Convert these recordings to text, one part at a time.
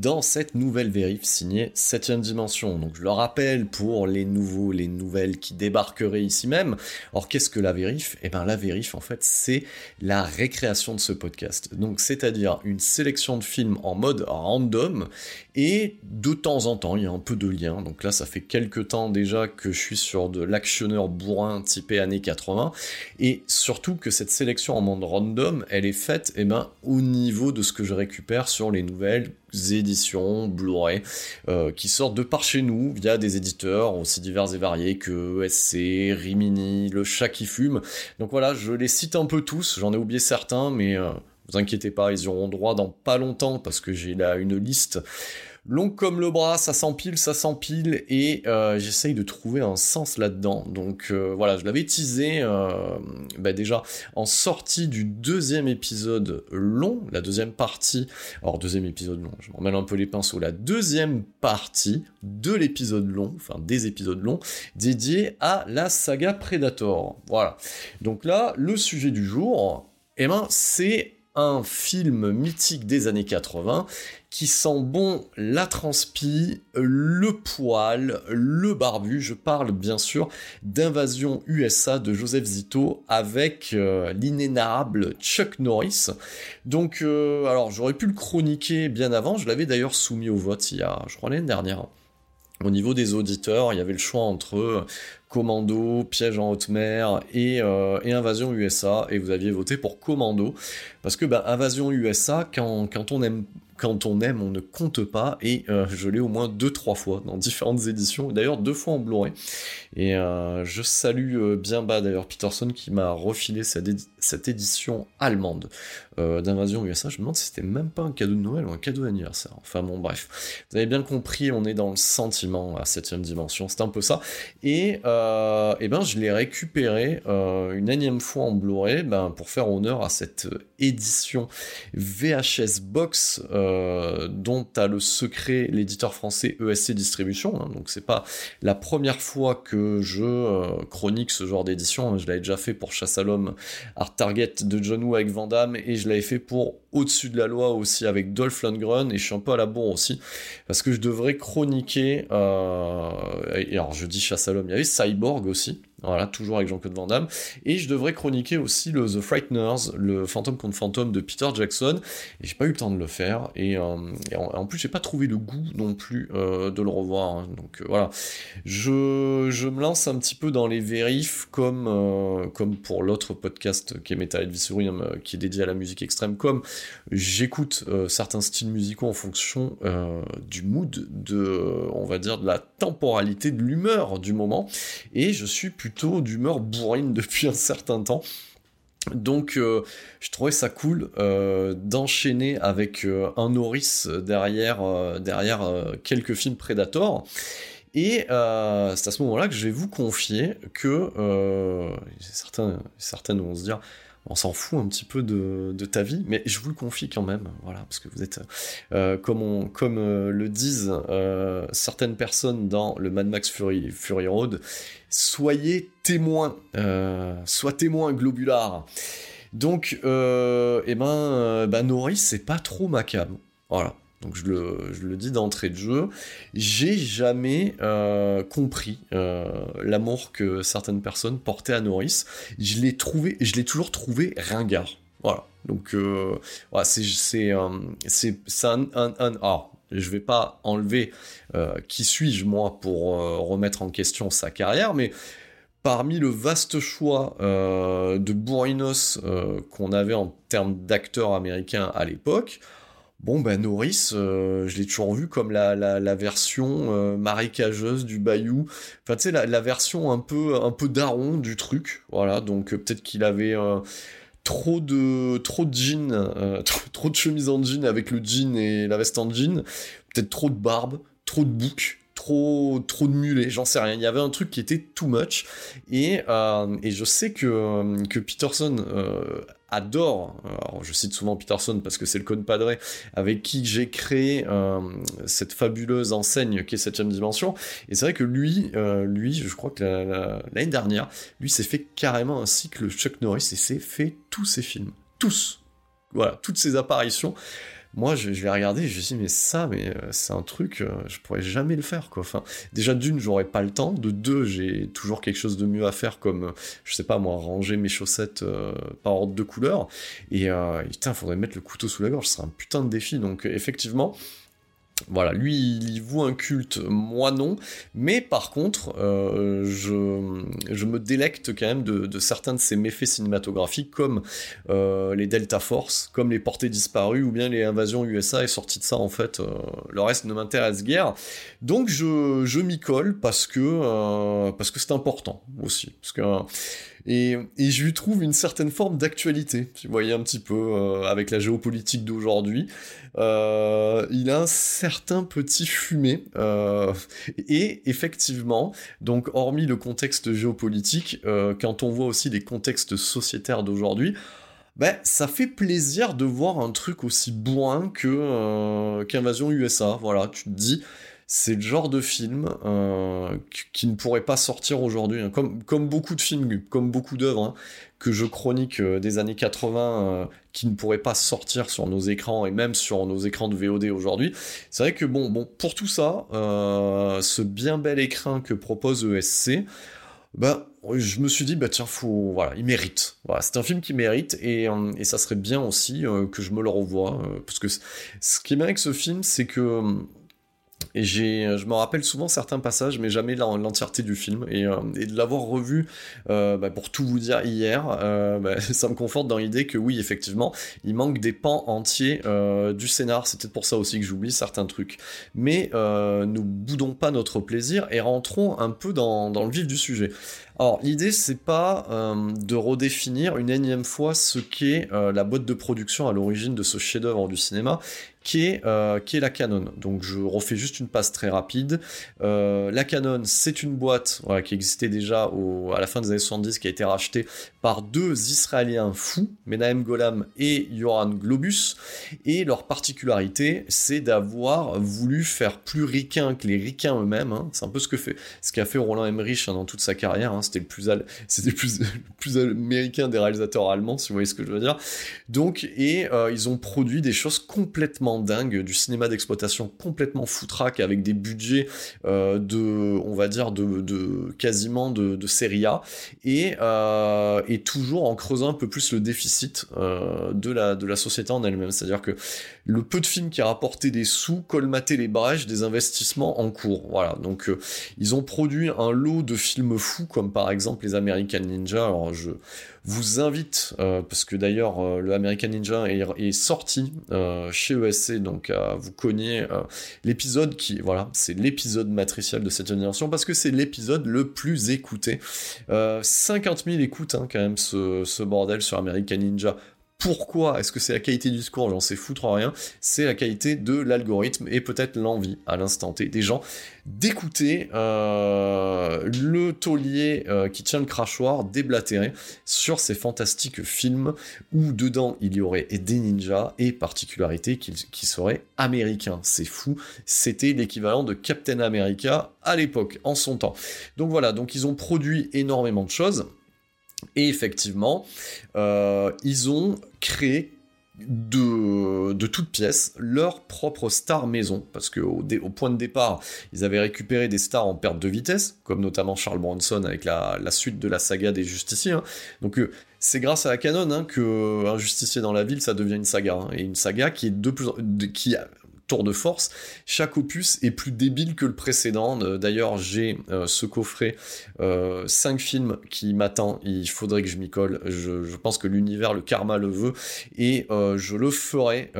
Dans cette nouvelle vérif signée 7ème dimension. Donc je le rappelle pour les nouveaux, les nouvelles qui débarqueraient ici même. Or qu'est-ce que la vérif? Eh bien la vérif en fait c'est la récréation de ce podcast. Donc c'est-à-dire une sélection de films en mode random et de temps en temps il y a un peu de lien. Donc là ça fait quelques temps déjà que je suis sur de l'actionneur bourrin typé années 80 et surtout que cette sélection en mode random elle est faite eh ben, au niveau de ce que je récupère sur les nouvelles éditions Blu-ray euh, qui sortent de par chez nous via des éditeurs aussi divers et variés que ESC, Rimini, Le Chat qui fume. Donc voilà, je les cite un peu tous, j'en ai oublié certains, mais euh, vous inquiétez pas, ils auront droit dans pas longtemps parce que j'ai là une liste long comme le bras, ça s'empile, ça s'empile, et euh, j'essaye de trouver un sens là-dedans. Donc euh, voilà, je l'avais teasé euh, bah, déjà en sortie du deuxième épisode long, la deuxième partie, alors deuxième épisode long, je m'en mêle un peu les pinceaux, la deuxième partie de l'épisode long, enfin des épisodes longs, dédiés à la saga Predator. Voilà. Donc là, le sujet du jour, eh ben, c'est film mythique des années 80 qui sent bon la transpi, le poil, le barbu. Je parle bien sûr d'Invasion USA de Joseph Zito avec euh, l'inénarrable Chuck Norris. Donc, euh, alors j'aurais pu le chroniquer bien avant. Je l'avais d'ailleurs soumis au vote il y a, je crois, l'année dernière. Au niveau des auditeurs, il y avait le choix entre Commando, Piège en haute mer et, euh, Invasion USA, et vous aviez voté pour Commando, parce que bah, Invasion USA, quand, on aime on ne compte pas, et euh, je l'ai au moins deux, trois fois dans différentes éditions, d'ailleurs deux fois en Blu-ray. Et euh, je salue euh, bien bas d'ailleurs Peterson qui m'a refilé cette, édition allemande d'Invasion USA. Je me demande si c'était même pas un cadeau de Noël ou un cadeau d'anniversaire. Enfin bon, bref. Vous avez bien compris, on est dans le sentiment à septième dimension, c'est un peu ça. Et, et ben je l'ai récupéré une énième fois en Blu-ray ben, pour faire honneur à cette édition VHS Box euh, dont a le secret l'éditeur français ESC Distribution. Hein. donc c'est pas la première fois que je euh, chronique ce genre d'édition. Hein. je l'avais déjà fait pour Chasse à l'homme, Art Target de John Woo avec Van et je l'avais fait pour Au-dessus de la loi aussi avec Dolph Lundgren et je suis un peu à la bourre aussi parce que je devrais chroniquer. Euh, alors je dis Chasse à l'homme, il y avait Cyborg aussi voilà, toujours avec Jean-Claude Van Damme. Et je devrais chroniquer aussi le The Frighteners, le fantôme contre fantôme de Peter Jackson. Et j'ai pas eu le temps de le faire. Et, euh, en, plus, j'ai pas trouvé le goût non plus euh, de le revoir. Hein. Donc euh, voilà, je, je, me lance un petit peu dans les vérifs comme, comme pour l'autre podcast qui est Metal Advisorium, qui est dédié à la musique extrême. Comme j'écoute certains styles musicaux en fonction du mood, de, on va dire, de la temporalité, de l'humeur du moment. Et je suis d'humeur bourrine depuis un certain temps. Donc euh, je trouvais ça cool euh, d'enchaîner avec euh, un Norris derrière, derrière quelques films Predator. Et c'est à ce moment-là que je vais vous confier que certains, certains vont se dire on s'en fout un petit peu de, ta vie, mais je vous le confie quand même, voilà, parce que vous êtes, euh, comme, comme euh, le disent euh, certaines personnes dans le Mad Max Fury, Road, soyez témoins, sois témoin globular. Donc, eh ben, bah, Norris, c'est pas trop macabre, voilà. Donc je le, dis d'entrée de jeu, j'ai jamais euh, compris euh, l'amour que certaines personnes portaient à Norris. Je l'ai trouvé, je l'ai toujours trouvé ringard. Voilà. Donc euh, voilà, c'est c'est c'est un, un, un ah, je vais pas enlever qui suis-je moi pour remettre en question sa carrière, mais parmi le vaste choix de bourrinos qu'on avait en termes d'acteurs américains à l'époque, Bon, ben Norris, euh, je l'ai toujours vu comme la, la, version euh, marécageuse du Bayou. Enfin, tu sais, la, version un peu, un peu daron du truc. Voilà, donc euh, peut-être qu'il avait trop de trop de jeans, trop, de chemises en jean avec le jean et la veste en jean. Peut-être trop de barbe, trop de bouc trop trop de mulets, j'en sais rien. Il y avait un truc qui était too much et, et je sais que que Peterson adore, je cite souvent Peterson parce que c'est le compadre avec qui j'ai créé euh, cette fabuleuse enseigne qui est 7 dimension, et c'est vrai que lui, euh, lui, je crois que l'année dernière, lui s'est fait carrément un cycle Chuck Norris et s'est fait tous ses films, tous, voilà, toutes ses apparitions, moi je, vais regarder, je me dis mais ça, mais euh, c'est un truc, euh, je pourrais jamais le faire quoi. Déjà d'une, j'aurais pas le temps. De deux, j'ai toujours quelque chose de mieux à faire comme, euh, je sais pas moi, ranger mes chaussettes par ordre de couleur. Et putain, faudrait mettre le couteau sous la gorge, ce serait un putain de défi. Donc effectivement, voilà, lui, il y voue un culte, moi non, mais par contre, euh, je, je, me délecte quand même de, certains de ses méfaits cinématographiques, comme euh, les Delta Force, comme les Portées disparues, ou bien les Invasions USA, et sorti de ça, en fait, euh, le reste ne m'intéresse guère. Donc je, je m'y colle parce que parce que c'est important aussi, parce que et, je lui trouve une certaine forme d'actualité, tu voyez un petit peu, euh, avec la géopolitique d'aujourd'hui. Euh, il a un certain petit fumé, euh, et effectivement, donc hormis le contexte géopolitique, quand on voit aussi les contextes sociétaires d'aujourd'hui, ben, ça fait plaisir de voir un truc aussi bourrin que qu'Invasion USA. Voilà, tu te dis, c'est le genre de film euh, qui ne pourrait pas sortir aujourd'hui, hein. comme, beaucoup de films, comme beaucoup d'œuvres hein, que je chronique euh, des années 80, euh, qui ne pourraient pas sortir sur nos écrans et même sur nos écrans de VOD aujourd'hui. C'est vrai que bon, bon, pour tout ça, ce bien bel écran que propose ESC, bah, je me suis dit, bah tiens, faut, voilà, il mérite. C'est un film qui mérite et, et ça serait bien aussi que je me le revoie. parce que ce qui est bien avec ce film, c'est que et j'ai, je me rappelle souvent certains passages, mais jamais l'entièreté du film. Et, euh, de l'avoir revu, euh, bah, pour tout vous dire hier, euh, bah, ça me conforte dans l'idée que oui, effectivement, il manque des pans entiers euh, du scénar. C'est peut-être pour ça aussi que j'oublie certains trucs. Mais euh, nous boudons pas notre plaisir et rentrons un peu dans le vif du sujet. Alors, l'idée, c'est pas euh, de redéfinir une énième fois ce qu'est euh, la boîte de production à l'origine de ce chef-d'œuvre du cinéma, qui est, euh, qui est la Canon. Donc, je refais juste une passe très rapide. la Canon, c'est une boîte qui existait déjà au, à la fin des années 70, qui a été rachetée par deux Israéliens fous, Menahem Golam et Yoran Globus. Et leur particularité, c'est d'avoir voulu faire plus ricain que les ricains eux-mêmes. Hein. C'est un peu ce que fait, ce qu'a fait Roland Emmerich hein, dans toute sa carrière. Hein c'était le plus américain des réalisateurs allemands si vous voyez ce que je veux dire donc et euh, ils ont produit des choses complètement complètement dingue, du cinéma d'exploitation complètement foutraque avec des budgets de, on va dire, de, quasiment de, de série A, et, et toujours en creusant un peu plus le déficit de, la, de la société en elle-même. C'est-à-dire que le peu de films qui a rapporté des sous colmatait les brèches des investissements en cours. Voilà, donc euh, ils ont produit un lot de films fous, comme par exemple les American Ninja. Alors je vous invite, euh, parce que d'ailleurs euh, le American Ninja est, sorti chez ESC, donc vous cogner l'épisode qui, voilà, c'est l'épisode matriciel de cette génération, parce que c'est l'épisode le plus écouté. 50 000 écoutes hein, quand même ce bordel sur American Ninja pourquoi Est-ce que c'est la qualité du discours J'en sais foutre rien. C'est la qualité de l'algorithme et peut-être l'envie à l'instant T des gens d'écouter euh, le taulier euh, qui tient le crachoir déblatérer sur ces fantastiques films où dedans il y aurait des ninjas et particularité qui seraient américains. C'est fou. C'était l'équivalent de Captain America à l'époque, en son temps. Donc voilà, donc ils ont produit énormément de choses. Et effectivement, euh, ils ont créé de, de toutes pièces leur propre star maison, parce qu'au au point de départ, ils avaient récupéré des stars en perte de vitesse, comme notamment Charles Bronson avec la, suite de la saga des justiciers. Hein. Donc euh, c'est grâce à la canon hein, que Un justicier dans la ville, ça devient une saga, hein. et une saga qui est de plus qui de force. Chaque opus est plus débile que le précédent. Euh, d'ailleurs, j'ai euh, ce coffret, 5 euh, films qui m'attend. Il faudrait que je m'y colle. Je, pense que l'univers, le karma le veut. Et je le ferai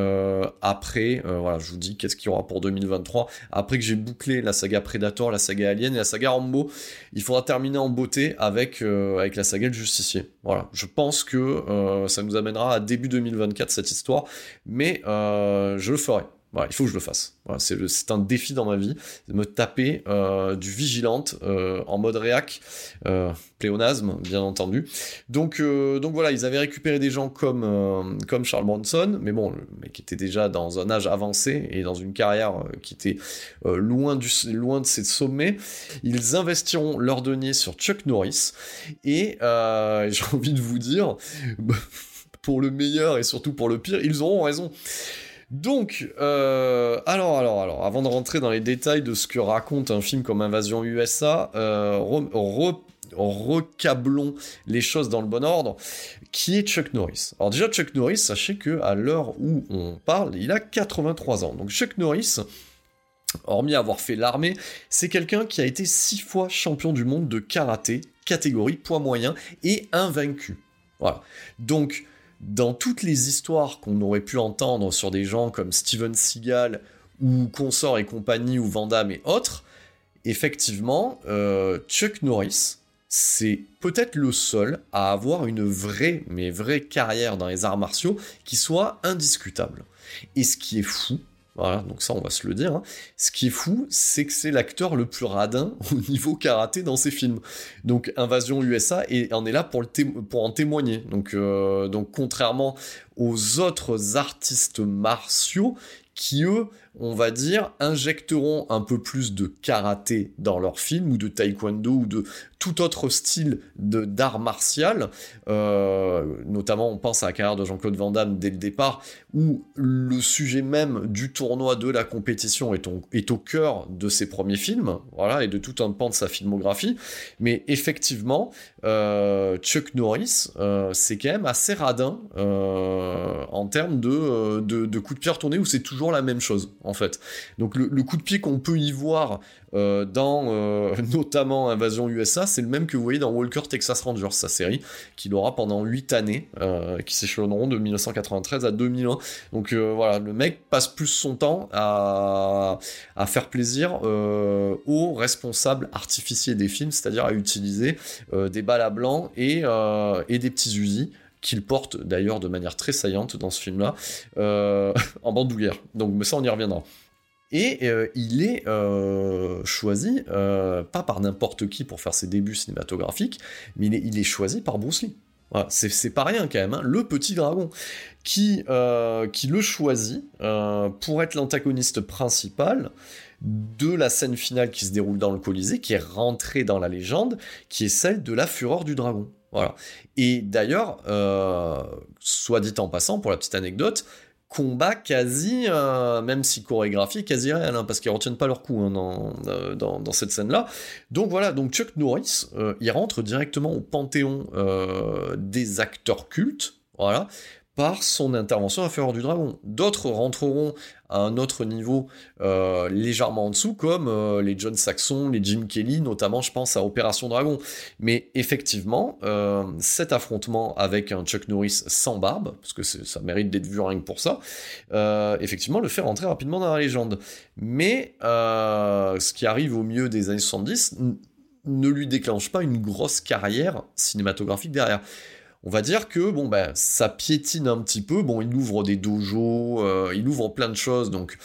après. voilà, je vous dis qu'est-ce qu'il y aura pour 2023. Après que j'ai bouclé la saga Predator, la saga Alien et la saga Rambo, il faudra terminer en beauté avec, avec la saga Le Justicier. Voilà, je pense que ça nous amènera à début 2024 cette histoire. Mais je le ferai il faut que je le fasse. c'est un défi dans ma vie, de me taper euh, du vigilante euh, en mode réac, euh, pléonasme, bien entendu. Donc, donc voilà, ils avaient récupéré des gens comme, comme Charles Bronson, mais bon, le mec était déjà dans un âge avancé et dans une carrière qui était loin, du, loin de ses sommets. Ils investiront leur denier sur Chuck Norris, et j'ai envie de vous dire, pour le meilleur et surtout pour le pire, ils auront raison. Donc, euh, alors, alors, alors, avant de rentrer dans les détails de ce que raconte un film comme Invasion USA, euh, recablons les choses dans le bon ordre. Qui est Chuck Norris? Alors déjà, Chuck Norris, sachez que à l'heure où on parle, il a 83 ans. Donc Chuck Norris, hormis avoir fait l'armée, c'est quelqu'un qui a été six fois champion du monde de karaté, catégorie poids moyen, et invaincu. Voilà. Donc, dans toutes les histoires qu'on aurait pu entendre sur des gens comme Steven Seagal ou Consort et compagnie ou Van et autres, effectivement, euh, Chuck Norris, c'est peut-être le seul à avoir une vraie, mais vraie carrière dans les arts martiaux qui soit indiscutable. Et ce qui est fou, voilà, donc ça on va se le dire. Hein. Ce qui est fou, c'est que c'est l'acteur le plus radin au niveau karaté dans ses films. Donc Invasion USA et en est là pour, le pour en témoigner. Euh, donc contrairement aux autres artistes martiaux qui eux on va dire, injecteront un peu plus de karaté dans leurs films, ou de taekwondo, ou de tout autre style d'art martial. Euh, notamment, on pense à la carrière de Jean-Claude Van Damme dès le départ, où le sujet même du tournoi de la compétition est, est, au cœur de ses premiers films, voilà, et de tout un pan de sa filmographie. Mais effectivement, euh, Chuck Norris, euh, c'est quand même assez radin en termes de, de, de coups de pierre tournés, où c'est toujours la même chose en fait. Donc le, coup de pied qu'on peut y voir euh, dans euh, notamment Invasion USA, c'est le même que vous voyez dans Walker Texas Rangers, sa série, qu'il aura pendant 8 années, euh, qui s'échelonneront de 1993 à 2001. Donc voilà, le mec passe plus son temps à, faire plaisir aux responsables artificiers des films, c'est-à-dire à utiliser des balles à blanc et, et des petits usines qu'il porte d'ailleurs de manière très saillante dans ce film-là, euh, en bandoulière. Donc, mais ça, on y reviendra. Et euh, il est euh, choisi, pas par n'importe qui pour faire ses débuts cinématographiques, mais il est, choisi par Bruce Lee. c'est pas rien quand même, hein. le petit dragon, qui, qui le choisit pour être l'antagoniste principal de la scène finale qui se déroule dans le Colisée, qui est rentrée dans la légende, qui est celle de la fureur du dragon. Voilà. Et d'ailleurs, euh, soit dit en passant, pour la petite anecdote, combat quasi, euh, même si chorégraphie, quasi réel, hein, parce qu'ils retiennent pas leur coup hein, dans, dans, cette scène-là. Donc voilà, donc Chuck Norris, il rentre directement au panthéon des acteurs cultes, voilà, par son intervention à Fureur du Dragon. D'autres rentreront à un autre niveau euh, légèrement en dessous, comme euh, les John Saxon, les Jim Kelly, notamment je pense à Opération Dragon. Mais effectivement, euh, cet affrontement avec un Chuck Norris sans barbe, parce que ça mérite d'être vu rien que pour ça, effectivement le fait rentrer rapidement dans la légende. Mais ce qui arrive au milieu des années 70 ne lui déclenche pas une grosse carrière cinématographique derrière on va dire que bon ben ça piétine un petit peu. Bon, il ouvre des dojos, euh, il ouvre plein de choses, donc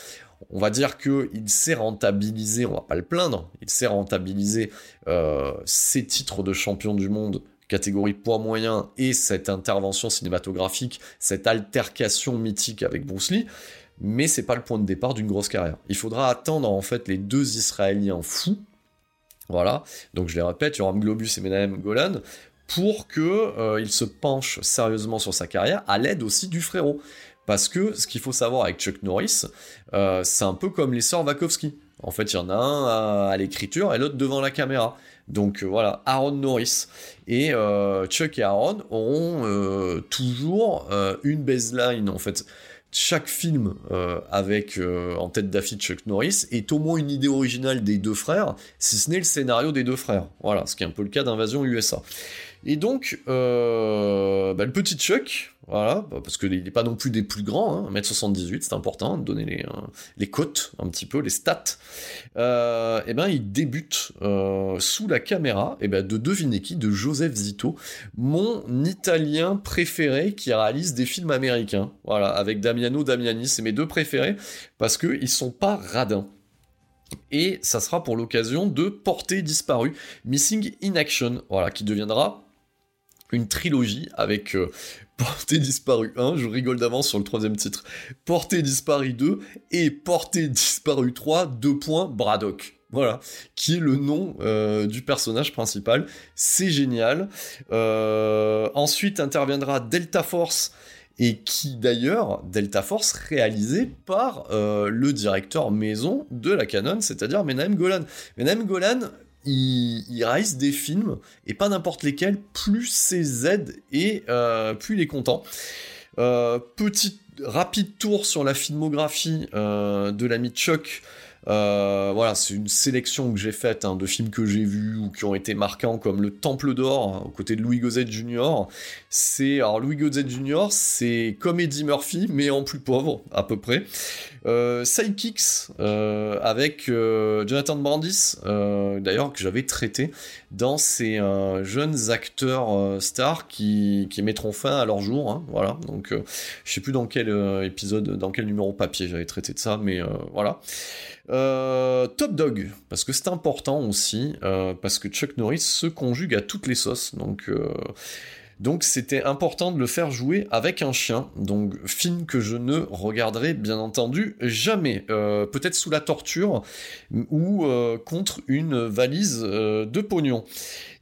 on va dire que il s'est rentabilisé. On va pas le plaindre. Il s'est rentabilisé euh, ses titres de champion du monde catégorie poids moyen et cette intervention cinématographique, cette altercation mythique avec Bruce Lee. Mais c'est pas le point de départ d'une grosse carrière. Il faudra attendre en fait les deux Israéliens fous voilà, donc je les répète, Yoram Globus et Menahem Golan, pour que euh, il se penche sérieusement sur sa carrière à l'aide aussi du frérot. Parce que ce qu'il faut savoir avec Chuck Norris, euh, c'est un peu comme les sœurs Wachowski. En fait, il y en a un à, l'écriture et l'autre devant la caméra. Donc euh, voilà, Aaron Norris. Et Chuck et Aaron auront toujours une baseline en fait chaque film avec en tête d'affiche Chuck Norris est au moins une idée originale des deux frères, si ce n'est le scénario des deux frères. Voilà, ce qui est un peu le cas d'Invasion USA. Et donc, euh, bah, le petit Chuck, voilà, bah, parce qu'il n'est pas non plus des plus grands, hein, 1m78, c'est important de donner les, euh, les cotes un petit peu, les stats. Euh, et ben, il débute sous la caméra et ben, de deviner de Joseph Zito, mon Italien préféré qui réalise des films américains. Voilà, avec Damiano Damiani, c'est mes deux préférés parce qu'ils sont pas radins. Et ça sera pour l'occasion de Portée disparue, Missing in Action, voilà, qui deviendra une trilogie avec euh, Portée disparue 1, je rigole d'avance sur le troisième titre, Portée disparue 2 et Portée disparue 3, 2 points, Braddock. Voilà, qui est le nom euh, du personnage principal. C'est génial. Euh, ensuite interviendra Delta Force, et qui d'ailleurs, Delta Force, réalisé par le directeur maison de la Canon, c'est-à-dire Menahem Golan. Menahem Golan, il, réalise des films, et pas n'importe lesquels, plus c'est Z et euh, plus il est content. Euh, petit rapide tour sur la filmographie euh, de l'ami Chuck. Euh, voilà, c'est une sélection que j'ai faite hein, de films que j'ai vus ou qui ont été marquants, comme Le Temple d'Or, aux côtés de Louis Gozet Jr. C'est alors Louis Gozet Jr. C'est comme Eddie Murphy, mais en plus pauvre à peu près. Euh, Sidekicks euh, avec euh, Jonathan Brandis, d'ailleurs que j'avais traité dans ces jeunes acteurs stars qui, mettront fin à leur jour. Hein, voilà, donc je sais plus dans quel épisode, dans quel numéro papier j'avais traité de ça, mais voilà. Top Dog, parce que c'est important aussi, parce que Chuck Norris se conjugue à toutes les sauces, donc donc c'était important de le faire jouer avec un chien. Donc film que je ne regarderai bien entendu jamais. Euh, peut-être sous la torture ou euh, contre une valise euh, de pognon.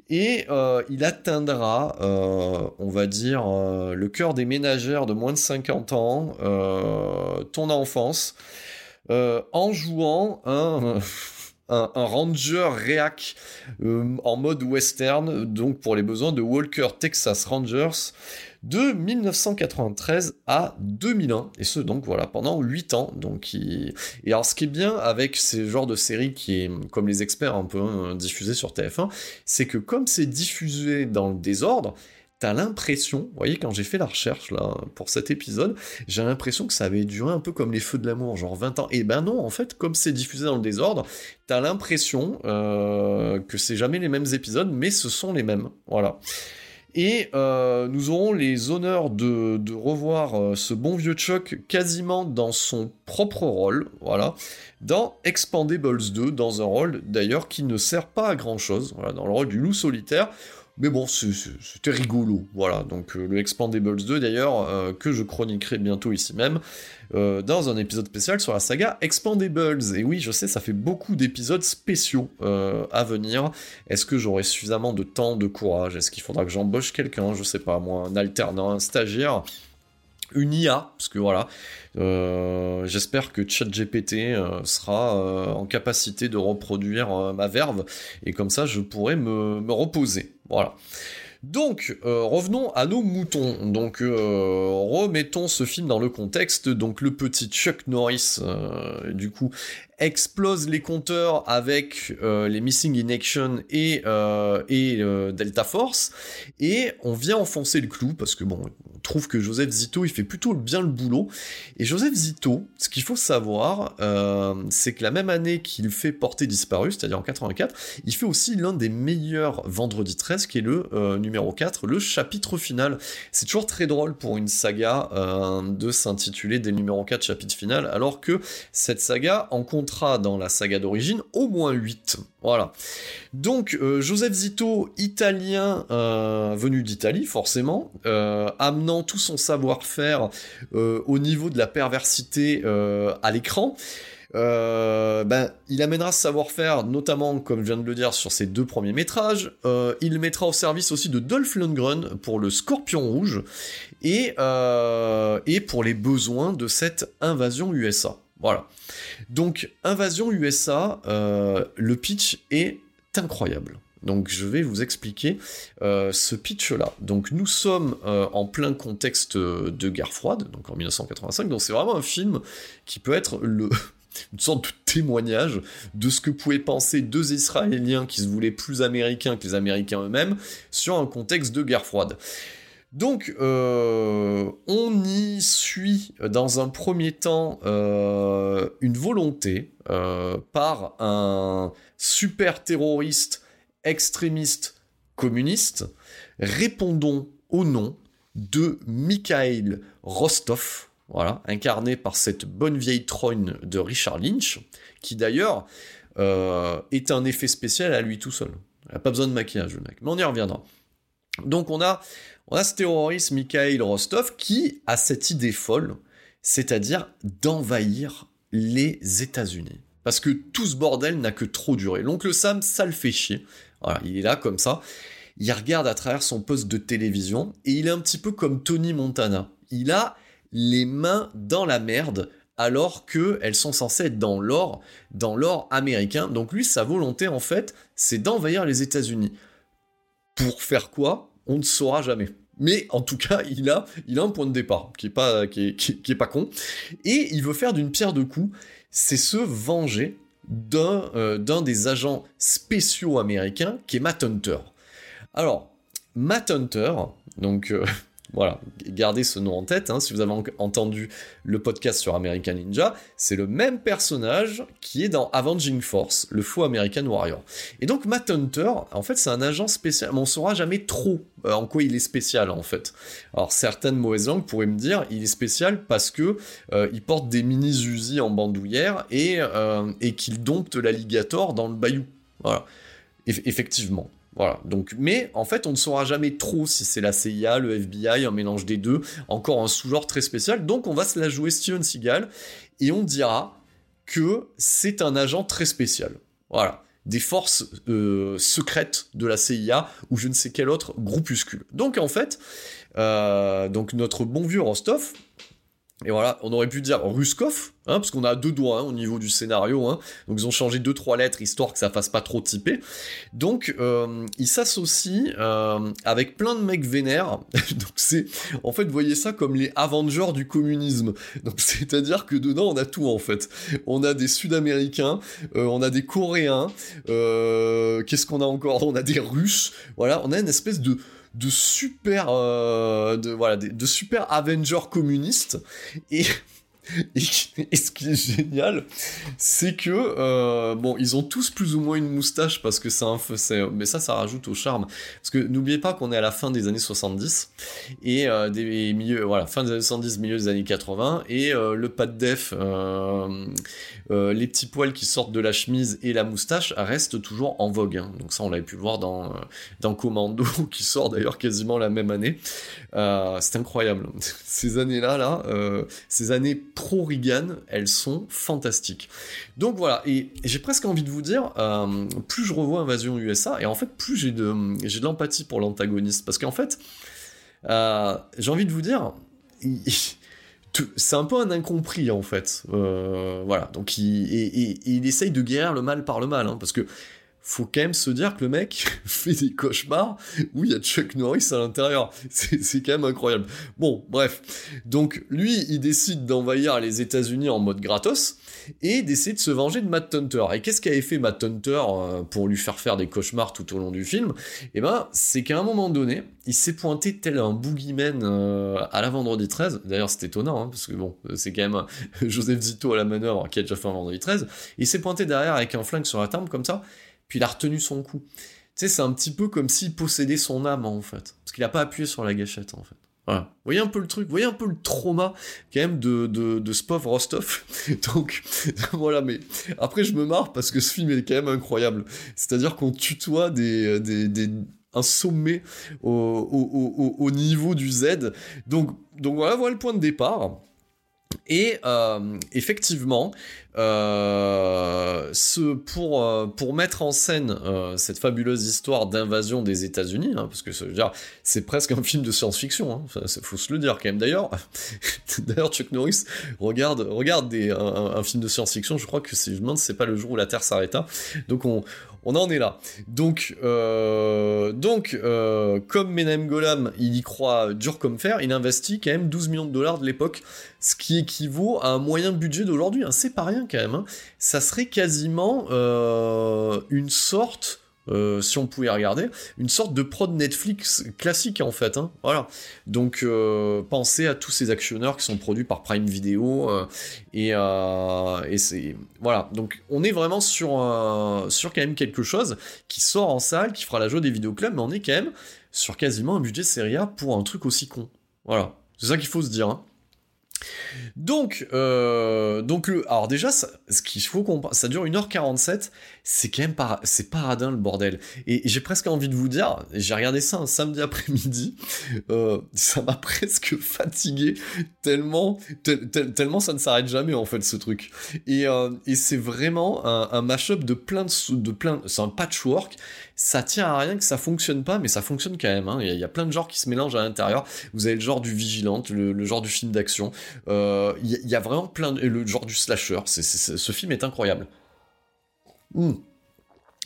Et il atteindra, on va dire, le cœur des ménagères de moins de 50 ans, ton enfance, en jouant un ranger réac euh, en mode western, donc pour les besoins de Walker Texas Rangers de 1993 à 2001 et ce donc voilà pendant 8 ans. Donc et alors ce qui est bien avec ces genres de séries qui est comme les experts un peu hein, sur TF1 c'est que comme c'est diffusé dans le désordre t'as l'impression, vous voyez, quand j'ai fait la recherche là pour cet épisode, j'ai l'impression que ça avait duré un peu comme les feux de l'amour, genre 20 ans. Et ben non, en fait, comme c'est diffusé dans le désordre, t'as l'impression euh, que c'est jamais les mêmes épisodes, mais ce sont les mêmes. Voilà. Et euh, nous aurons les honneurs de, revoir euh, ce bon vieux Chuck quasiment dans son propre rôle, voilà, dans Expandables 2, dans un rôle d'ailleurs qui ne sert pas à grand chose, voilà, dans le rôle du loup solitaire, mais bon, c'était rigolo. Voilà, donc euh, le Expandables 2 d'ailleurs, euh, que je chroniquerai bientôt ici même, euh, dans un épisode spécial sur la saga Expandables. Et oui, je sais, ça fait beaucoup d'épisodes spéciaux à venir. Est-ce que j'aurai suffisamment de temps, de courage? Est-ce qu'il faudra que j'embauche quelqu'un? Je sais pas, moi, un alternant, un stagiaire une IA, parce que voilà, euh, j'espère que ChatGPT euh, sera euh, en capacité de reproduire ma verve, et comme ça je pourrai me, reposer. Voilà. Donc, revenons à nos moutons. Donc, remettons ce film dans le contexte. Donc, le petit Chuck Norris, du coup, explose les compteurs avec euh, les Missing in Action et, euh, et euh, Delta Force, et on vient enfoncer le clou, parce que bon, on trouve que Joseph Zito, il fait plutôt bien le boulot, et Joseph Zito, ce qu'il faut savoir, c'est que la même année qu'il fait Porter Disparu, c'est-à-dire en 84, il fait aussi l'un des meilleurs Vendredi 13, qui est le numéro 4, le chapitre final. C'est toujours très drôle pour une saga de s'intituler des numéro 4 chapitre final, alors que cette saga en compte dans la saga d'origine au moins 8. Voilà. Donc euh, Joseph Zito, italien euh, venu d'Italie forcément, euh, amenant tout son savoir-faire au niveau de la perversité à l'écran. ben, il amènera ce savoir-faire, notamment, comme je viens de le dire, sur ses deux premiers métrages. il mettra au service aussi de Dolph Lundgren pour le Scorpion Rouge et, et pour les besoins de cette invasion USA. Voilà. Donc, Invasion USA, euh, le pitch est incroyable. Donc je vais vous expliquer euh, ce pitch-là. Donc nous sommes euh, en plein contexte de guerre froide, donc en 1985, donc c'est vraiment un film qui peut être le, une sorte de témoignage de ce que pouvaient penser deux Israéliens qui se voulaient plus américains que les Américains eux-mêmes sur un contexte de guerre froide. Donc, euh, on y suit dans un premier temps euh, une volonté euh, par un super terroriste extrémiste communiste, répondons au nom de Mikhail Rostov, incarné par cette bonne vieille trogne de Richard Lynch, qui d'ailleurs est un effet spécial à lui tout seul. Il n'a pas besoin de maquillage, mec, mais on y reviendra. Donc on a on a ce terroriste Mikhail Rostov qui a cette idée folle, c'est-à-dire d'envahir les États-Unis. Parce que tout ce bordel n'a que trop duré. L'oncle Sam, ça le fait chier. Il est là comme ça. Il regarde à travers son poste de télévision et il est un petit peu comme Tony Montana. Il a les mains dans la merde alors qu'elles sont censées être dans l'or, dans l'or américain. Donc lui, sa volonté en fait, c'est d'envahir les États-Unis. Pour faire quoi? On ne saura jamais. Mais en tout cas, il a, un point de départ qui est pas, con. Et il veut faire d'une pierre deux coups, c'est se venger d'un euh, des agents spéciaux américains qui est Matt Hunter. Alors, Matt Hunter, donc euh, voilà, gardez ce nom en tête, hein, si vous avez entendu le podcast sur American Ninja, c'est le même personnage qui est dans Avenging Force, le faux American Warrior. Et donc Matt Hunter, en fait, c'est un agent spécial, mais on saura jamais trop euh, en quoi il est spécial, en fait. Alors certaines mauvaises langues pourraient me dire, il est spécial parce que euh, il porte des mini-Uzi en bandoulière et, euh, et qu'il dompte l'alligator dans le bayou. Voilà. effectivement. Voilà. Donc, mais en fait, on ne saura jamais trop si c'est la CIA, le FBI, un mélange des deux, encore un sous-genre très spécial. Donc, on va se la jouer Steven Seagal et on dira que c'est un agent très spécial. Voilà. Des forces euh, secrètes de la CIA ou je ne sais quel autre groupuscule. Donc, en fait, euh, donc notre bon vieux Rostov, et voilà, on aurait pu dire Ruskov, hein, parce qu'on a deux doigts hein, au niveau du scénario, hein. donc ils ont changé deux trois lettres histoire que ça fasse pas trop typé. Donc euh, il s'associe euh, avec plein de mecs vénères. donc c'est, en fait, voyez ça comme les Avengers du communisme. Donc c'est-à-dire que dedans on a tout en fait. On a des Sud-Américains, euh, on a des Coréens, qu'est-ce qu'on a encore? On a des Russes. Voilà, on a une espèce de de super, euh, de, voilà, de, super Avengers communistes. Et, et, ce qui est génial, c'est que euh, bon, ils ont tous plus ou moins une moustache parce que c'est un mais ça, ça rajoute au charme. Parce que n'oubliez pas qu'on est à la fin des années 70 et euh, des milieux, voilà, fin des années 70, milieu des années 80 et le pas de def, euh, les petits poils qui sortent de la chemise et la moustache restent toujours en vogue. Hein. Donc ça, on l'avait pu voir dans, euh, dans Commando, qui sort d'ailleurs quasiment la même année. Euh, c'est incroyable. ces années-là, là, ces années pro-Reagan, elles sont fantastiques. Donc voilà, et, j'ai presque envie de vous dire, plus je revois Invasion USA, et en fait, plus j'ai de, j'ai de l'empathie pour l'antagoniste. Parce qu'en fait, j'ai envie de vous dire, c'est un peu un incompris en fait. Euh, voilà, donc il, il essaye de guérir le mal par le mal, hein, parce que faut quand même se dire que le mec fait des cauchemars où il y a Chuck Norris à l'intérieur. C'est quand même incroyable. Bon, bref. Donc, lui, il décide d'envahir les États-Unis en mode gratos et d'essayer de se venger de Matt Hunter. Et qu'est-ce qu'avait fait Matt Hunter euh, pour lui faire faire des cauchemars tout au long du film? Eh ben, c'est qu'à un moment donné, il s'est pointé tel un boogeyman euh, à la vendredi 13. D'ailleurs, c'est étonnant, hein, parce que bon, c'est quand même Joseph Zito à la manœuvre qui a déjà fait un vendredi 13. Il s'est pointé derrière avec un flingue sur la table comme ça puis il a retenu son coup. Tu sais, c'est un petit peu comme s'il possédait son âme, en fait. Parce qu'il a pas appuyé sur la gâchette, en fait. Voilà. Vous voyez un peu le truc, vous voyez un peu le trauma quand même de, de, de ce pauvre Rostov. Donc voilà, mais après je me marre parce que ce film est quand même incroyable. C'est-à-dire qu'on tutoie des, des, des, un sommet au, au, au, au, niveau du Z. Donc, donc voilà, voilà le point de départ. Et euh, effectivement, euh, euh, pour mettre en scène cette fabuleuse histoire d'invasion des États-Unis, hein, parce que c'est presque un film de science-fiction, hein, faut se le dire quand même. D'ailleurs, d'ailleurs Chuck Norris regarde, regarde un, film de science-fiction, je crois que si je c'est pas le jour où la Terre s'arrêta. Donc on, on en est là. Donc, euh, euh, comme Menem Golam, il y croit dur comme fer, il investit quand même 12 millions de dollars de l'époque, ce qui équivaut à un moyen budget d'aujourd'hui. Hein. C'est pas rien quand même. Hein. Ça serait quasiment euh, une sorte euh, si on pouvait regarder, une sorte de prod Netflix classique en fait. Hein. voilà. Donc euh, pensez à tous ces actionneurs qui sont produits par Prime Video euh, et, c'est voilà. Donc on est vraiment sur sur quand même quelque chose qui sort en salle, qui fera la joie des vidéoclubs, mais on est quand même sur quasiment un budget série A pour un truc aussi con. Voilà. C'est ça qu'il faut se dire. Hein. Donc, donc alors déjà, ce qu'il faut qu'on, ça dure 1h47, c'est quand même pas, c'est paradin le bordel. Et, j'ai presque envie de vous dire, j'ai regardé ça un samedi après-midi, euh, ça m'a presque fatigué tellement, tellement ça ne s'arrête jamais en fait ce truc. Et, euh, et c'est vraiment un, un mashup de plein de, de plein, c'est un patchwork ça tient à rien que ça fonctionne pas, mais ça fonctionne quand même. Hein. Il, y a, plein de genres qui se mélangent à l'intérieur. Vous avez le genre du vigilante, le, genre du film d'action. Euh, il, y a, vraiment plein de, le genre du slasher. ce film est incroyable. Mmh.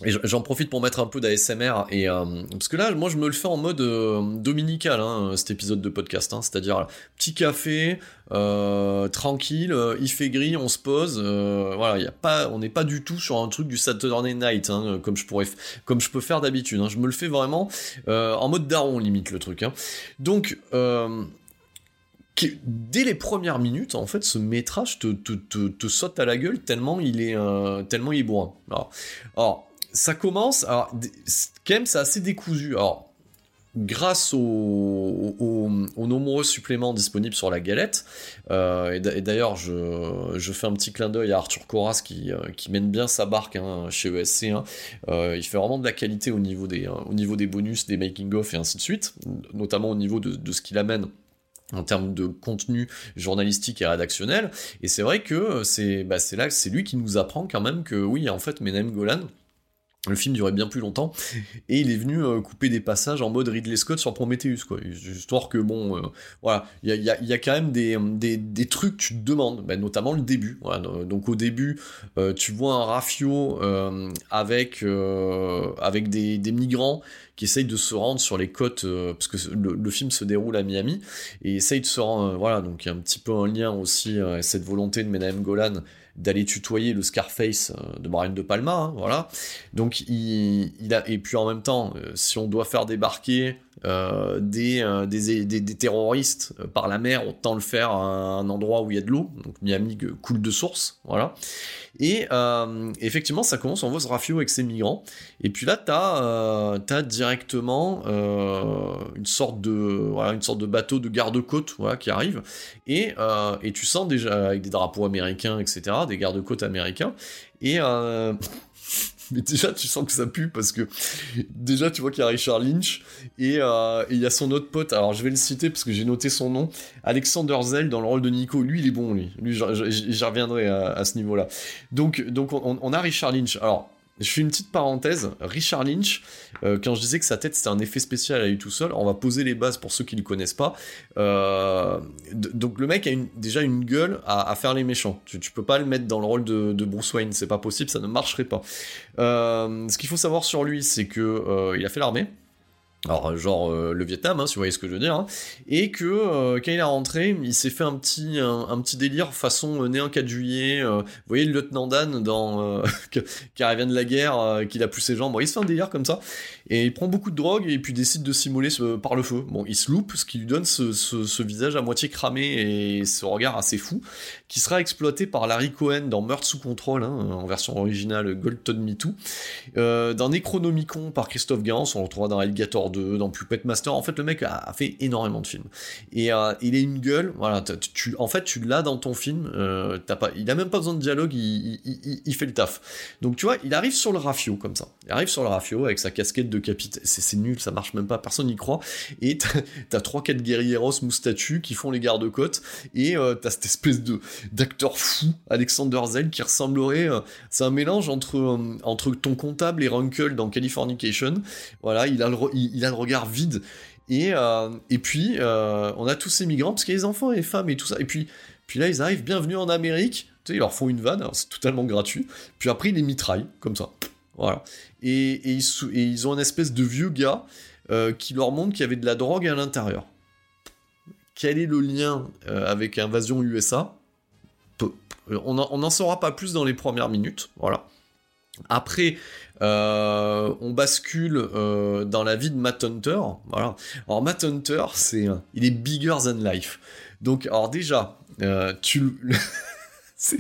Et j'en profite pour mettre un peu d'ASMR et euh, parce que là, moi, je me le fais en mode euh, dominical, hein, cet épisode de podcast, hein, c'est-à-dire petit café, euh, tranquille, il fait gris, on se pose, voilà, y a pas, on n'est pas du tout sur un truc du Saturday Night, hein, comme je pourrais, comme je peux faire d'habitude. Je me le fais vraiment en mode daron limite le truc. Hein. Dès les premières minutes, en fait, ce métrage te, te, te, te saute à la gueule tellement il est, tellement il bourrin. Alors, ça commence, alors, quand même, c'est assez décousu. Alors, grâce aux, nombreux suppléments disponibles sur la galette, euh, et d'ailleurs, je, fais un petit clin d'œil à Arthur Coras qui, euh, qui mène bien sa barque hein, chez ESC. Hein. Euh, il fait vraiment de la qualité au niveau des, au niveau des bonus, des making-of et ainsi de suite, notamment au niveau de, ce qu'il amène en termes de contenu journalistique et rédactionnel. Et c'est vrai que c'est bah, là, c'est lui qui nous apprend quand même que oui, en fait, Menem Golan, le film durait bien plus longtemps et il est venu euh, couper des passages en mode Ridley Scott sur Prometheus quoi. Histoire que bon euh, voilà il y a, quand même des, des, des, trucs que tu te demandes ben, notamment le début donc au début euh, tu vois un rafio avec avec des, des, migrants qui essayent de se rendre sur les côtes parce que le, film se déroule à Miami et essayent de se rendre voilà. Donc il y a un petit peu un lien aussi cette volonté de Menahem Golan d'aller tutoyer le Scarface euh, de Brian De Palma, hein, voilà. Donc il, il, a et puis en même temps, euh, si on doit faire débarquer euh, des, des, terroristes par la mer, autant le faire à un endroit où il y a de l'eau. Donc Miami coule de source, voilà. Et euh, effectivement, ça commence, voit ce rafio avec ses migrants. Et puis là, t'as euh, as directement euh, une sorte de une sorte de bateau de garde-côte qui arrive. Et, euh, et tu sens déjà avec des drapeaux américains, etc., des garde-côtes américains. Et euh, mais déjà tu sens que ça pue parce que déjà tu vois qu'il y a Richard Lynch et euh, il y a son autre pote. Alors je vais le citer parce que j'ai noté son nom. Alexander Zell dans le rôle de Nico. Lui il est bon lui. Lui j'y reviendrai à, ce niveau là donc donc on, a Richard Lynch. Alors je fais une petite parenthèse. Richard Lynch, euh, quand je disais que sa tête c'était un effet spécial à lui tout seul, on va poser les bases pour ceux qui ne le connaissent pas. Euh, donc le mec a déjà une gueule à, faire les méchants. Tu, peux pas le mettre dans le rôle de, Bruce Wayne, c'est pas possible, ça ne marcherait pas. Euh, ce qu'il faut savoir sur lui, c'est que il a fait l'armée alors euh, genre euh, le Vietnam, hein, si vous voyez ce que je veux dire, hein. et que euh, quand il est rentré, il s'est fait un petit, un, petit délire façon né un 4 juillet, vous voyez le lieutenant Dan dans qui revient de la guerre, qu'il a plus ses jambes, il se fait un délire comme ça, et il prend beaucoup de drogue et puis décide de s'immoler par le feu. Bon, il se loupe, ce qui lui donne ce, visage à moitié cramé et ce regard assez fou, qui sera exploité par Larry Cohen dans Meurtre sous contrôle, hein, en version originale Gold Me Too, dans Necronomicon par Christophe Gans, on le retrouvera dans Alligator 2, dans Puppet Master. En fait, le mec a, fait énormément de films. Et euh, il a une gueule, voilà, tu, en fait, tu l'as dans ton film, euh, pas, il a même pas besoin de dialogue, il, fait le taf. Donc, tu vois, il arrive sur le rafio, comme ça. Il arrive sur le rafio avec sa casquette de capitaine. C'est nul, ça marche même pas, personne n'y croit. Et t'as 3-4 guerrieros moustatus qui font les gardes-côtes, et euh, t'as cette espèce de d'acteur fou, Alexander Zell, qui ressemblerait. c'est un mélange entre, entre ton comptable et Runkle dans Californication. Voilà, il a le, il, a le regard vide. Et, euh, puis, euh, on a tous ces migrants, parce qu'il y a les enfants et les femmes et tout ça. Et puis, puis là, ils arrivent, bienvenue en Amérique. Tu sais, ils leur font une vanne, c'est totalement gratuit. Puis après, ils les mitraillent, comme ça. Voilà. Et, ils, ont une espèce de vieux gars euh, qui leur montre qu'il y avait de la drogue à l'intérieur. Quel est le lien avec Invasion USA On n'en saura pas plus dans les premières minutes. Voilà. Après, euh, on bascule euh, dans la vie de Matt Hunter. Voilà. Alors Matt Hunter, c'est, il est bigger than life. Donc, alors déjà, euh, tu,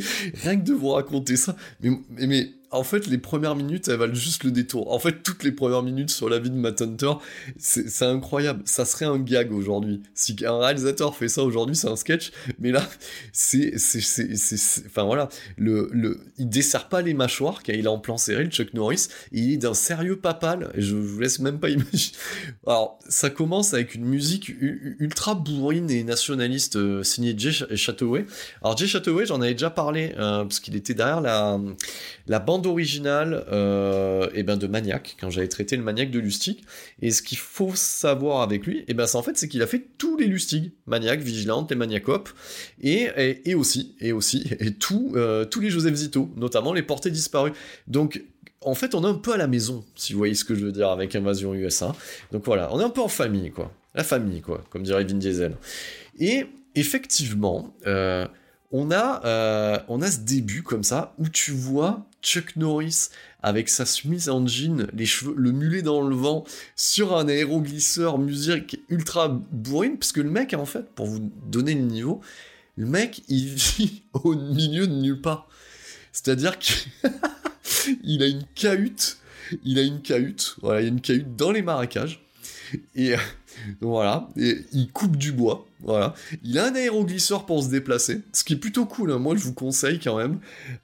rien que de vous raconter ça, mais, mais en fait, les premières minutes, elles valent juste le détour. En fait, toutes les premières minutes sur la vie de Matt Hunter, c'est incroyable. Ça serait un gag aujourd'hui. Si un réalisateur fait ça aujourd'hui, c'est un sketch. Mais là, c'est, enfin voilà, le, le, il dessert pas les mâchoires quand il est en plan serré, le Chuck Norris. il est d'un sérieux papal. Et je, vous laisse même pas imaginer. Alors, ça commence avec une musique ultra bourrine et nationaliste euh, signée Jay Chataway. Alors, Jay Chataway, j'en avais déjà parlé euh, parce qu'il était derrière la, la bande originale euh, eh ben de Maniac, quand j'avais traité le Maniac de Lustig. Et ce qu'il faut savoir avec lui, et eh ben, en fait, c'est qu'il a fait tous les Lustig, Maniac, Vigilante, les Maniacop, et, et, aussi, et aussi, et tout, euh, tous les Joseph Zito, notamment les portées disparues. Donc, en fait, on est un peu à la maison, si vous voyez ce que je veux dire avec Invasion USA. Donc voilà, on est un peu en famille, quoi. La famille, quoi, comme dirait Vin Diesel. Et effectivement, euh, on a, euh, on a ce début comme ça où tu vois Chuck Norris avec sa chemise en jean, le mulet dans le vent, sur un aéroglisseur musique ultra bourrine, parce que le mec, en fait, pour vous donner le niveau, le mec, il vit au milieu de nulle part. C'est-à-dire qu'il a une cahute, il a une cahute, voilà, il y a une cahute dans les marécages, et voilà, et il coupe du bois, voilà. Il a un aéroglisseur pour se déplacer, ce qui est plutôt cool, hein. moi je vous conseille quand même.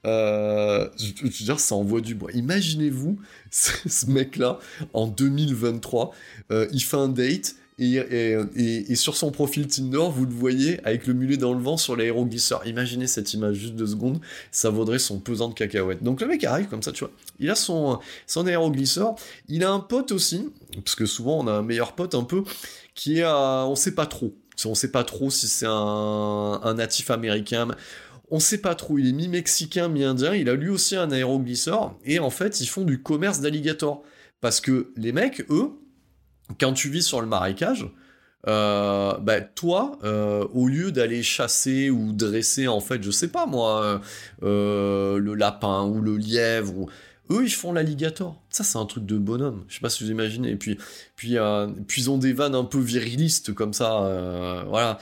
Euh, je, veux dire, ça envoie du bois. Imaginez-vous ce, mec-là, en 2023, euh, il fait un date, et, sur son profil Tinder, vous le voyez avec le mulet dans le vent sur l'aéroglisseur. Imaginez cette image juste deux secondes, ça vaudrait son pesant de cacahuètes. Donc le mec arrive comme ça, tu vois. Il a son, son aéroglisseur. Il a un pote aussi, parce que souvent on a un meilleur pote un peu, qui est, on sait pas trop. On sait pas trop si c'est un, un natif américain on sait pas trop, il est mi-mexicain, mi-indien, il a lui aussi un aéroglisseur, et en fait, ils font du commerce d'alligators. Parce que les mecs, eux, quand tu vis sur le marécage, euh, bah, toi, euh, au lieu d'aller chasser ou dresser, en fait, je sais pas moi, euh, le lapin ou le lièvre, ou... eux, ils font l'alligator. Ça, c'est un truc de bonhomme. Je sais pas si vous imaginez. Et puis, puis, puis ils ont des vannes un peu virilistes comme ça, voilà.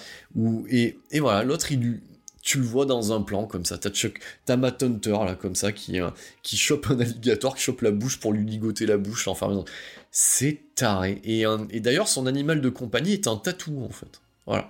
Et voilà, l'autre, il, tu le vois dans un plan comme ça, t'as Chuck, t'as Matt Hunter là comme ça qui, qui chope un alligator, qui chope la bouche pour lui ligoter la bouche, enfin c'est taré. Et, d'ailleurs son animal de compagnie est un tatou en fait. Voilà.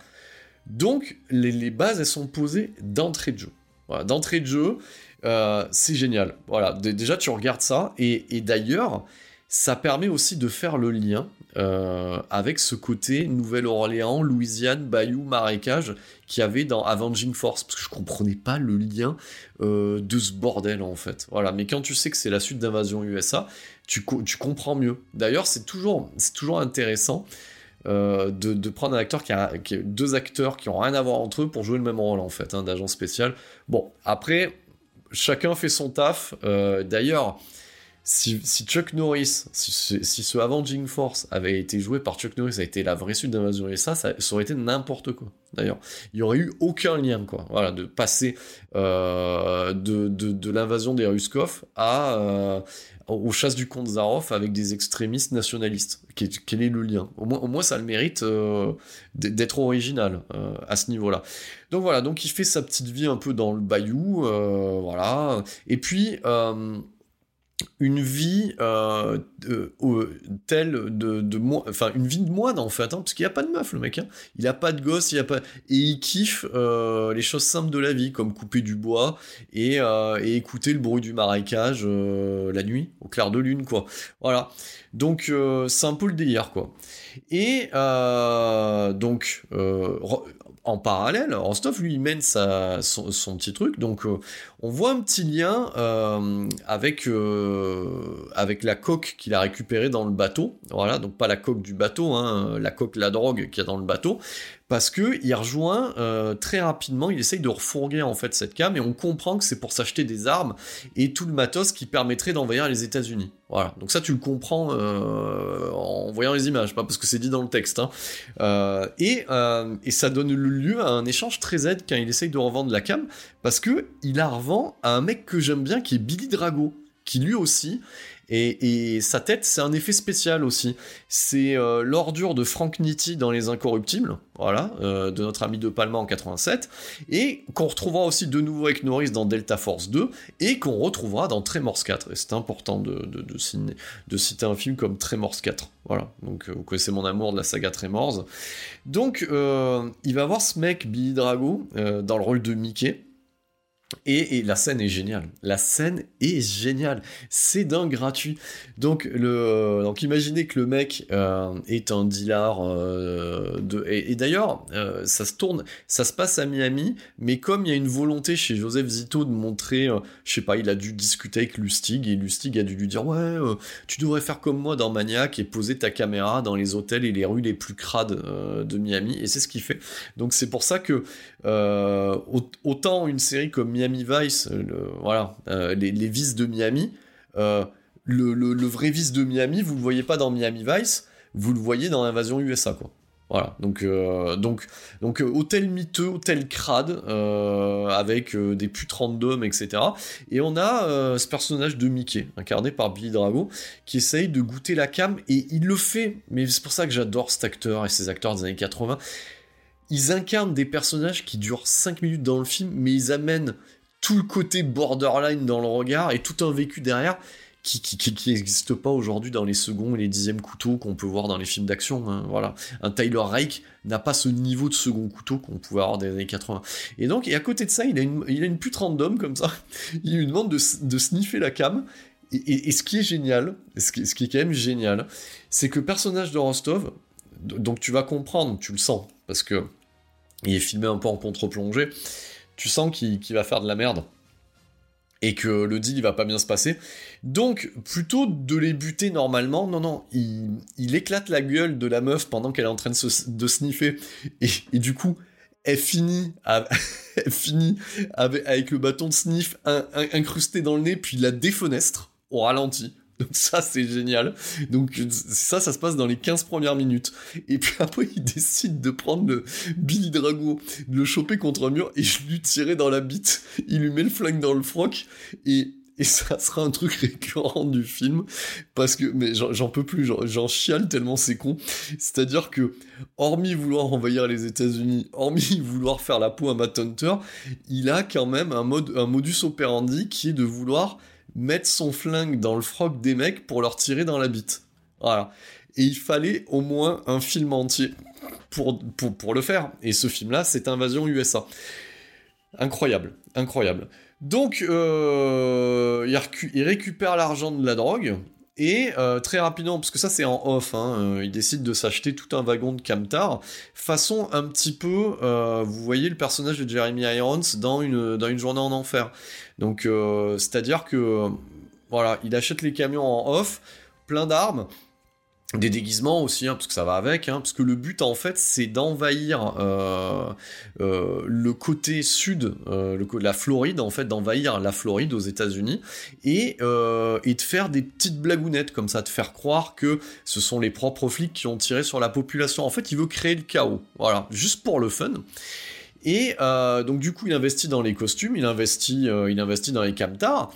Donc les, bases elles sont posées d'entrée de jeu. Voilà, d'entrée de jeu, euh, c'est génial. Voilà, déjà tu regardes ça et d'ailleurs ça permet aussi de faire le lien euh, avec ce côté Nouvelle-Orléans, Louisiane, Bayou, Marécage qu'il y avait dans Avenging Force, parce que je comprenais pas le lien euh, de ce bordel en fait. Voilà, mais quand tu sais que c'est la suite d'Invasion USA, tu, comprends mieux. D'ailleurs, c'est toujours, toujours intéressant euh, de, prendre un acteur qui a, deux acteurs qui ont rien à voir entre eux pour jouer le même rôle en fait, hein, d'agent spécial. Bon, après, chacun fait son taf. D'ailleurs, si, Chuck Norris, si, ce Avenging Force avait été joué par Chuck Norris, ça a été la vraie suite d'Invasion et ça, ça aurait été n'importe quoi. D'ailleurs, il n'y aurait eu aucun lien, quoi. Voilà, de passer euh, de, l'invasion des Ruskov à euh, aux chasses du comte Zaroff avec des extrémistes nationalistes. Quel, est le lien? Au moins, ça le mérite euh, d'être original à ce niveau-là. Donc voilà, donc il fait sa petite vie un peu dans le bayou, voilà. Et puis une vie euh, telle de, de enfin une vie de moine en fait, hein, parce qu'il n'y a pas de meuf le mec, hein. il a pas de gosse, il a pas et il kiffe euh, les choses simples de la vie comme couper du bois et, euh, écouter le bruit du marécage la nuit au clair de lune quoi. Voilà, donc c'est un peu le délire quoi. Et donc en parallèle, Rostov lui mène son, petit truc, donc euh, on voit un petit lien euh, avec, euh, avec la coque qu'il a récupérée dans le bateau, voilà, donc pas la coque du bateau, hein, la coque, la drogue qu'il y a dans le bateau, parce que il rejoint euh, très rapidement, il essaye de refourguer en fait cette cam et on comprend que c'est pour s'acheter des armes et tout le matos qui permettrait d'envahir les États-Unis. Voilà, donc ça tu le comprends euh, en voyant les images, pas parce que c'est dit dans le texte. Hein. Euh, et, ça donne lieu à un échange très aide quand il essaye de revendre la cam, parce que il la revend à un mec que j'aime bien qui est Billy Drago, qui lui aussi et, sa tête, c'est un effet spécial aussi. C'est euh, l'ordure de Frank Nitti dans Les Incorruptibles, voilà, euh, de notre ami De Palma en 87, et qu'on retrouvera aussi de nouveau avec Norris dans Delta Force 2, et qu'on retrouvera dans Tremors 4. Et c'est important de, de, citer un film comme Tremors 4. Voilà, donc euh, vous connaissez mon amour de la saga Tremors. Donc, il va voir ce mec, Billy Drago, dans le rôle de Mickey, et, la scène est géniale. La scène est géniale. C'est d'un gratuit. Donc, le, donc imaginez que le mec euh, est un dealer euh. Et, d'ailleurs, euh, ça se tourne, ça se passe à Miami, mais comme il y a une volonté chez Joseph Zito de montrer, je sais pas, il a dû discuter avec Lustig et Lustig a dû lui dire ouais, tu devrais faire comme moi dans Maniac et poser ta caméra dans les hôtels et les rues les plus crades de Miami. Et c'est ce qu'il fait. Donc c'est pour ça que autant une série comme Miami Miami Vice, euh, voilà, euh, les, vices de Miami. Euh, le, vrai vice de Miami, vous le voyez pas dans Miami Vice, vous le voyez dans l'invasion USA, quoi. Voilà, donc, donc, donc hôtel miteux, hôtel crade, avec des putes random, etc. Et on a ce personnage de Mickey, incarné par Billy Drago, qui essaye de goûter la cam, et il le fait, mais c'est pour ça que j'adore cet acteur et ces acteurs des années 80. Ils incarnent des personnages qui durent 5 minutes dans le film, mais ils amènent tout le côté borderline dans le regard et tout un vécu derrière qui n'existe pas aujourd'hui dans les seconds et les dixièmes couteaux qu'on peut voir dans les films d'action. Hein, voilà, un Tyler Reich n'a pas ce niveau de second couteau qu'on pouvait avoir dans les années 80. Et donc, et à côté de ça, il a une, il a une pute random comme ça. Il lui demande de, de sniffer la cam. Et, ce qui est génial, ce qui, ce qui est quand même génial, c'est que le personnage de Rostov, donc tu vas comprendre, tu le sens, parce que il est filmé un peu en contre-plongée tu sens qu'il va faire de la merde et que le deal il va pas bien se passer. Donc, plutôt de les buter normalement, non, non, il, éclate la gueule de la meuf pendant qu'elle est en train de, sniffer, et, du coup, elle finit, avec, le bâton de sniff incrusté dans le nez, puis la défenestre au ralenti. Donc ça, c'est génial. Donc ça, ça se passe dans les 15 premières minutes. Et puis après, il décide de prendre le Billy Drago, de le choper contre un mur et je lui tirer dans la bite. Il lui met le flingue dans le froc et et ça sera un truc récurrent du film parce que mais j'en peux plus j'en chiale tellement c'est con c'est-à-dire que hormis vouloir envahir les États-Unis hormis vouloir faire la peau à Matt Hunter il a quand même un mode un modus operandi qui est de vouloir mettre son flingue dans le froc des mecs pour leur tirer dans la bite. Voilà. Et il fallait au moins un film entier pour, le faire. Et ce film-là, c'est Invasion USA. Incroyable, incroyable. Donc, euh, il, récupère l'argent de la drogue, Et euh, très rapidement, parce que ça c'est en off, hein, euh, il décide de s'acheter tout un wagon de Camtar, façon un petit peu, euh, vous voyez le personnage de Jeremy Irons dans une, dans une journée en enfer. Donc c'est-à-dire que voilà, il achète les camions en off, plein d'armes, des déguisements aussi, hein, parce que ça va avec, hein, parce que le but en fait c'est d'envahir euh, euh, le côté sud, euh, la Floride en fait, d'envahir la Floride aux États-Unis et, et de faire des petites blagounettes comme ça, de faire croire que ce sont les propres flics qui ont tiré sur la population. En fait, il veut créer le chaos, voilà, juste pour le fun. Et donc du coup, il investit dans les costumes, il investit, il investit dans les camtars.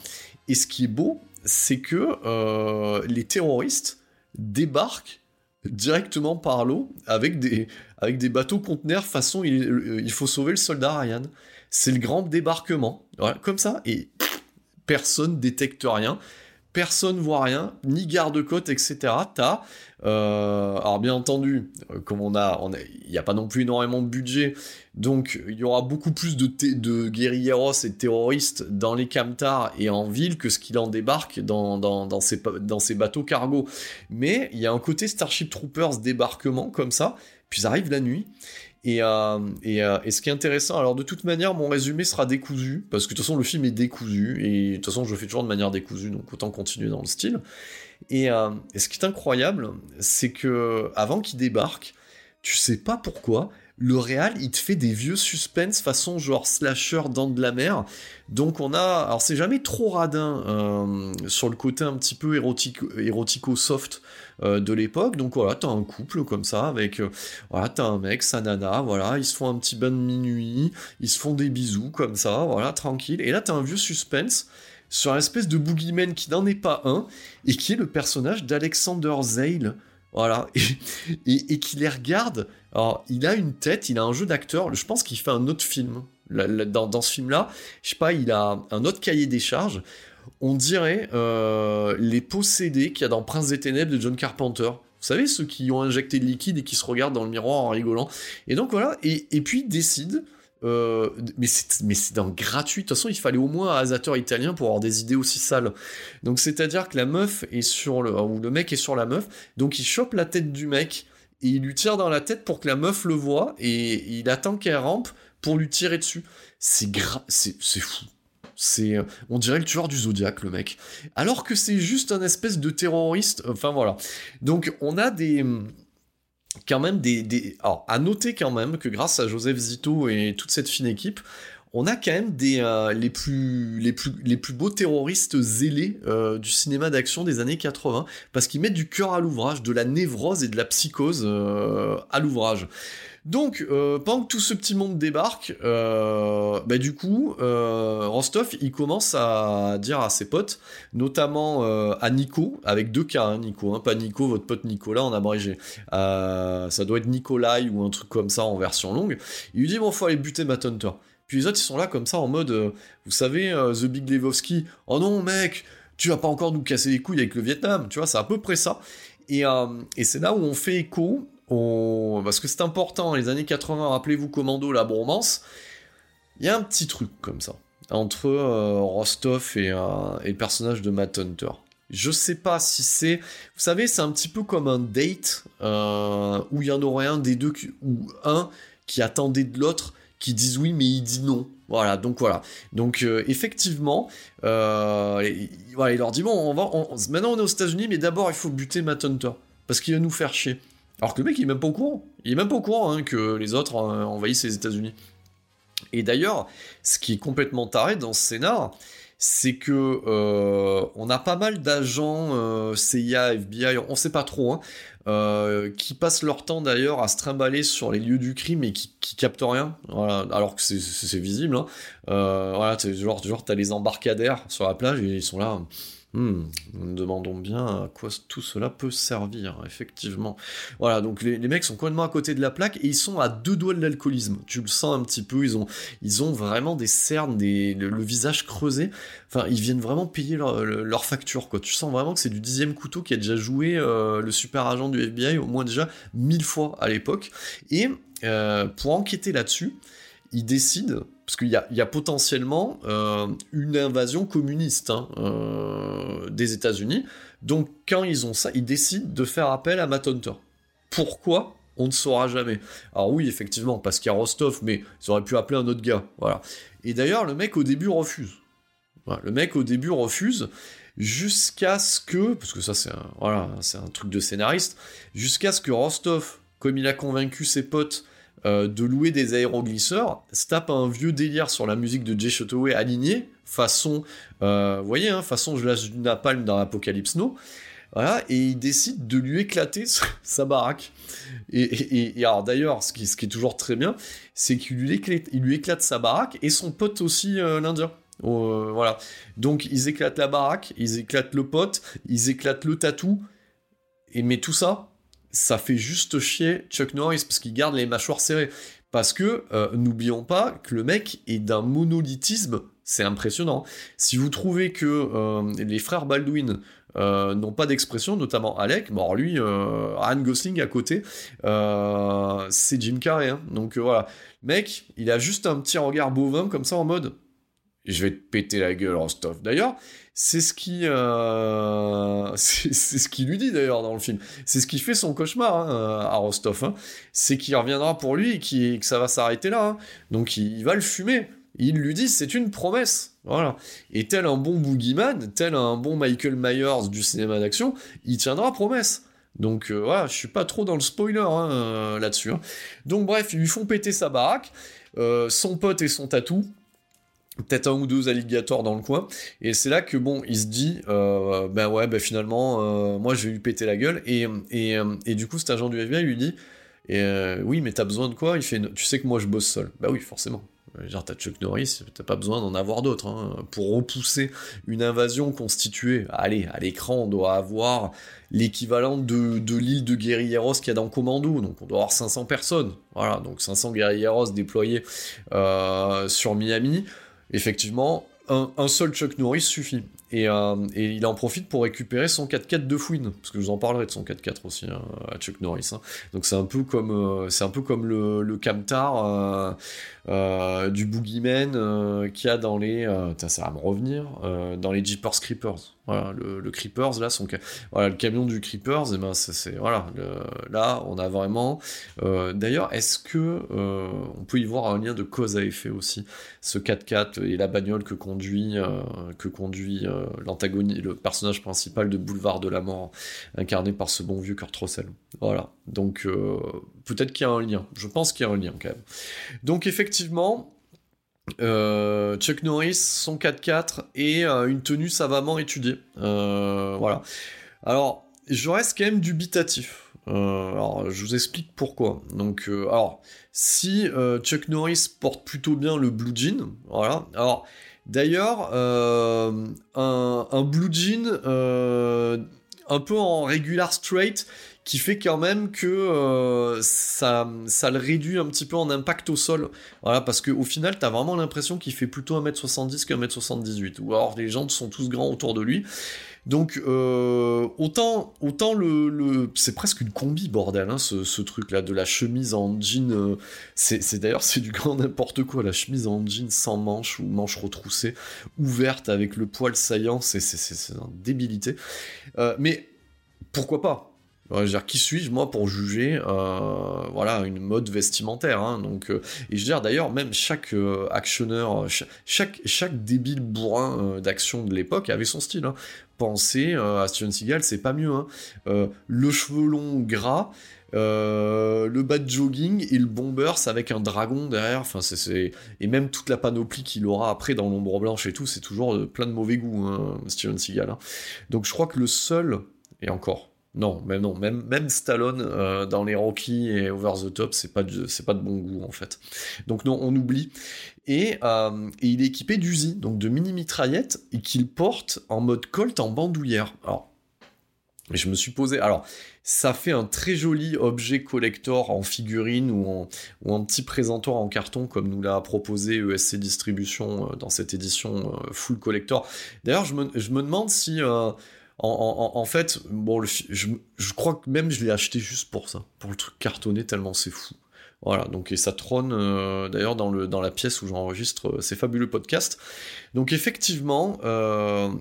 Et ce qui est beau, c'est que les terroristes débarque directement par l'eau avec des, avec des bateaux conteneurs façon il, il faut sauver le soldat Ryan. C'est le grand débarquement. Comme ça, et personne détecte rien personne voit rien, ni garde-côte, etc. T'as, euh, alors bien entendu, euh, comme on a, il n'y a pas non plus énormément de budget, donc il y aura beaucoup plus de, guerrilleros et de terroristes dans les camtars et en ville que ce qu'il en débarque dans, ces, bateaux cargo. Mais il y a un côté Starship Troopers débarquement comme ça, puis ça arrive la nuit, euh, euh, et, ce qui est intéressant, alors de toute manière, mon résumé sera décousu, parce que de toute façon, le film est décousu, et de toute façon, je le fais toujours de manière décousue, donc autant continuer dans le style. Et, euh, et ce qui est incroyable, c'est que avant qu'il débarque, tu sais pas pourquoi, le réal, il te fait des vieux suspens façon genre slasher dans de la mer. Donc on a, alors c'est jamais trop radin euh, sur le côté un petit peu érotico soft euh, de l'époque. Donc voilà, t'as un couple comme ça avec, euh, voilà, t'as un mec, sa nana, voilà, ils se font un petit bain de minuit, ils se font des bisous comme ça, voilà, tranquille. Et là t'as un vieux suspense sur un espèce de boogeyman qui n'en est pas un et qui est le personnage d'Alexander Zale voilà, et, qui les regarde. Alors, il a une tête, il a un jeu d'acteur. Je pense qu'il fait un autre film. dans, ce film-là, je sais pas, il a un autre cahier des charges. On dirait euh, les possédés qu'il y a dans Prince des Ténèbres de John Carpenter. Vous savez, ceux qui ont injecté de liquide et qui se regardent dans le miroir en rigolant. Et donc voilà, et, puis décide euh, mais c'est gratuit. De toute façon, il fallait au moins un asateur italien pour avoir des idées aussi sales. Donc, c'est-à-dire que la meuf est sur le. ou le mec est sur la meuf. Donc, il chope la tête du mec il lui tire dans la tête pour que la meuf le voit et il attend qu'elle rampe pour lui tirer dessus. C'est gra... c'est fou. C'est, on dirait le tueur du Zodiac, le mec. Alors que c'est juste un espèce de terroriste. Enfin voilà. Donc on a des, quand même des, Alors, à noter quand même que grâce à Joseph Zito et toute cette fine équipe, on a quand même des, euh, les, plus, beaux terroristes zélés euh, du cinéma d'action des années 80, parce qu'ils mettent du cœur à l'ouvrage, de la névrose et de la psychose euh, à l'ouvrage. Donc, pendant que tout ce petit monde débarque, bah, du coup, Rostov, il commence à dire à ses potes, notamment à Nico, avec deux cas, hein, Nico, hein, pas Nico, votre pote Nicolas en abrégé. ça doit être Nikolai ou un truc comme ça en version longue. Il lui dit, bon, faut aller buter Matt Hunter. Puis les autres, ils sont là comme ça en mode, vous savez, The Big Levowski, oh non, mec, tu vas pas encore nous casser les couilles avec le Vietnam, tu vois, c'est à peu près ça. Et, et c'est là où on fait écho parce que c'est important, les années 80, rappelez-vous Commando, la bromance, il y a un petit truc comme ça, entre euh, Rostov et, euh, le personnage de Matt Hunter. Je sais pas si c'est... Vous savez, c'est un petit peu comme un date, euh, où il y en aurait un des deux, ou un qui attendait de l'autre, qui disent oui, mais il dit non. Voilà, donc voilà. Donc effectivement, voilà, il leur dit bon, on va, maintenant on est aux États-Unis, mais d'abord il faut buter Matt Hunter parce qu'il va nous faire chier. Alors que le mec, il est même pas au courant. Il est même pas au courant hein, que les autres euh, envahissent les États-Unis. Et d'ailleurs, ce qui est complètement taré dans ce scénar, c'est que euh, on a pas mal d'agents euh, CIA, FBI, on sait pas trop, hein, qui passent leur temps d'ailleurs à se trimballer sur les lieux du crime et qui, captent rien, alors que c'est visible. Hein. voilà, genre, genre t'as les embarcadères sur la plage et ils sont là. Hmm, nous nous demandons bien à quoi tout cela peut servir, effectivement. Voilà, donc les, mecs sont complètement à côté de la plaque et ils sont à deux doigts de l'alcoolisme. Tu le sens un petit peu, ils ont, ils ont vraiment des cernes, le, visage creusé. Enfin, ils viennent vraiment payer leur, leur, facture, quoi. Tu sens vraiment que c'est du dixième couteau qui a déjà joué euh, le super agent du FBI au moins déjà mille fois à l'époque. Et euh, pour enquêter là-dessus, ils décident parce qu'il y, a, potentiellement euh, une invasion communiste hein, euh, des États-Unis, Donc quand ils ont ça, ils décident de faire appel à Matt Hunter. Pourquoi? On ne saura jamais. Alors oui, effectivement, parce qu'il y a Rostov, mais ils auraient pu appeler un autre gars. Voilà. Et d'ailleurs, le mec au début refuse. le mec au début refuse jusqu'à ce que, parce que ça c'est un, voilà, c'est un truc de scénariste, jusqu'à ce que Rostov, comme il a convaincu ses potes euh, de louer des aéroglisseurs, se tape un vieux délire sur la musique de Jay Chotoway aligné, façon, euh, vous voyez, hein, façon je lâche du napalm dans Apocalypse Now, voilà, et il décide de lui éclater sa baraque. Et, alors d'ailleurs, ce qui, est toujours très bien, c'est qu'il lui éclate, il lui éclate sa baraque et son pote aussi euh, l'Indien. Voilà. Donc ils éclatent la baraque, ils éclatent le pote, ils éclatent le tatou. Et mais tout ça, ça fait juste chier Chuck Norris parce qu'il garde les mâchoires serrées. Parce que euh, n'oublions pas que le mec est d'un monolithisme, c'est impressionnant. Si vous trouvez que les frères Baldwin euh, n'ont pas d'expression, notamment Alec. Bon, lui, euh, Ryan Gosling à côté, euh, c'est Jim Carrey. Hein. Donc voilà, mec, il a juste un petit regard bovin comme ça en mode je vais te péter la gueule, Rostov. D'ailleurs, c'est ce qui, c'est ce qui lui dit d'ailleurs dans le film. C'est ce qui fait son cauchemar hein, à Rostov. Hein. C'est qu'il reviendra pour lui et, que ça va s'arrêter là. Donc il, va le fumer. Il lui dit c'est une promesse. Voilà. Et tel un bon boogeyman, tel un bon Michael Myers du cinéma d'action, il tiendra promesse. Donc euh, voilà, je suis pas trop dans le spoiler hein, euh, là-dessus. Hein. Donc bref, ils lui font péter sa baraque, euh, son pote et son tatou, peut-être un ou deux alligators dans le coin, et c'est là que bon, il se dit, ben ouais, ben finalement, moi je vais lui péter la gueule, et, et, et du coup cet agent du FBI lui dit, oui, mais t'as besoin de quoi? Il fait, tu sais que moi je bosse seul. Bah oui, forcément. Genre, t'as Chuck Norris, t'as pas besoin d'en avoir d'autres. Hein. Pour repousser une invasion constituée, allez, à l'écran, on doit avoir l'équivalent de, l'île de guerrilleros qu'il y a dans Commando. Donc, on doit avoir 500 personnes. Voilà, donc 500 guerrilleros déployés euh, sur Miami. Effectivement, un, seul Chuck Norris suffit. Euh, et, il en profite pour récupérer son 4x4 de fouine, parce que je vous en parlerai de son 4x4 aussi hein, à Chuck Norris. Hein. Donc c'est un peu comme euh, c'est un peu comme le, Camtar euh, du Boogeyman qu'il y a dans les ça va me revenir dans les Jeepers Creepers. Voilà, le, Creepers, là, le camion du Creepers, et eh ben, c'est, voilà, là, on a vraiment. Euh, d'ailleurs, est-ce que euh, on peut y voir un lien de cause à effet aussi, ce 4x4 et la bagnole que conduit, euh, que conduit l'antagoniste, le personnage principal de Boulevard de la Mort, incarné par ce bon vieux Kurt Russell. Voilà, donc peut-être qu'il y a un lien. Je pense qu'il y a un lien quand même. Donc effectivement, euh, Chuck Norris, son 4x4 et euh, une tenue savamment étudiée. Euh, voilà. Alors, je reste quand même dubitatif. alors, je vous explique pourquoi. Donc, alors, si Chuck Norris porte plutôt bien le blue jean, voilà. Alors, d'ailleurs, un, un, blue jean un peu en regular straight qui fait quand même que euh, ça, le réduit un petit peu en impact au sol. Voilà, parce qu'au final, t'as vraiment l'impression qu'il fait plutôt 1m70 qu'un-m78. Ou alors les gens sont tous grands autour de lui. Donc euh, autant, le, c'est presque une combi bordel hein, ce, truc là de la chemise en jean. Euh, c'est d'ailleurs c'est du grand n'importe quoi la chemise en jean sans manches ou manches retroussées ouverte avec le poil saillant. C'est c'est une débilité. mais pourquoi pas? Dire, qui suis-je moi pour juger euh, voilà une mode vestimentaire hein, donc euh, et je veux dire d'ailleurs même chaque euh, actionneur chaque, chaque débile bourrin d'action de l'époque avait son style hein. pensez à Steven Seagal c'est pas mieux hein. le cheveu long gras le bas de jogging et le bombers avec un dragon derrière enfin c'est et même toute la panoplie qu'il aura après dans l'ombre blanche et tout c'est toujours plein de mauvais goût Steven Seagal donc je crois que le seul et encore non, même non, même, même Stallone euh, dans les Rocky et Over the Top, c'est pas c'est pas de bon goût en fait. Donc non, on oublie. Et, euh, il est équipé d'Uzi, donc de mini mitraillettes, et qu'il porte en mode Colt en bandoulière. Alors, je me suis posé. Alors, ça fait un très joli objet collector en figurine ou en, ou petit présentoir en carton, comme nous l'a proposé ESC Distribution euh, dans cette édition full collector. D'ailleurs, je me, je me demande si en, fait, bon, je, crois que même je l'ai acheté juste pour ça, pour le truc cartonné, tellement c'est fou. Voilà, donc et ça trône euh, d'ailleurs dans, dans la pièce où j'enregistre ces fabuleux podcasts. Donc effectivement,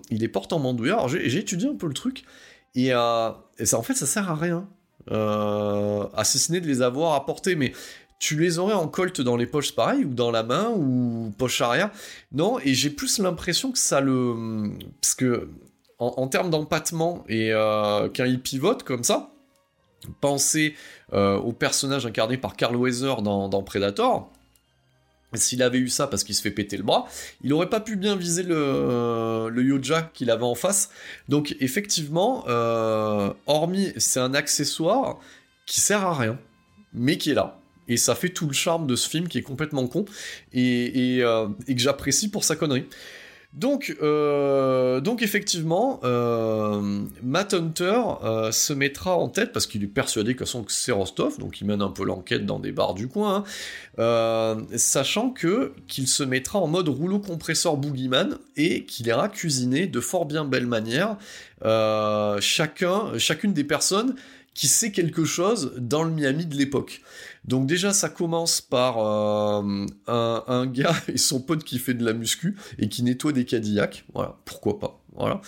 il est porte en bandoulière. Alors j'ai étudié un peu le truc, et, ça en fait ça sert à rien. à cessiner de les avoir apportés, mais tu les aurais en colt dans les poches pareil, ou dans la main, ou poche arrière? Non, et j'ai plus l'impression que ça le... Parce que, en, termes d'empattement, et euh, quand il pivote comme ça, pensez euh, au personnage incarné par Carl Weather dans, Predator, s'il avait eu ça parce qu'il se fait péter le bras, il aurait pas pu bien viser le, le Yoja qu'il avait en face. Donc effectivement, euh, hormis c'est un accessoire qui sert à rien, mais qui est là. Et ça fait tout le charme de ce film qui est complètement con et, euh, que j'apprécie pour sa connerie. Donc, euh, donc effectivement, euh, Matt Hunter se mettra en tête parce qu'il est persuadé que c'est Rostov, donc il mène un peu l'enquête dans des bars du coin, hein, sachant que qu'il se mettra en mode rouleau compresseur boogeyman et qu'il ira cuisiner de fort bien belle manière chacun, chacune des personnes qui sait quelque chose dans le Miami de l'époque. Donc déjà, ça commence par euh, un, gars et son pote qui fait de la muscu et qui nettoie des Cadillacs. Voilà, pourquoi pas. Voilà.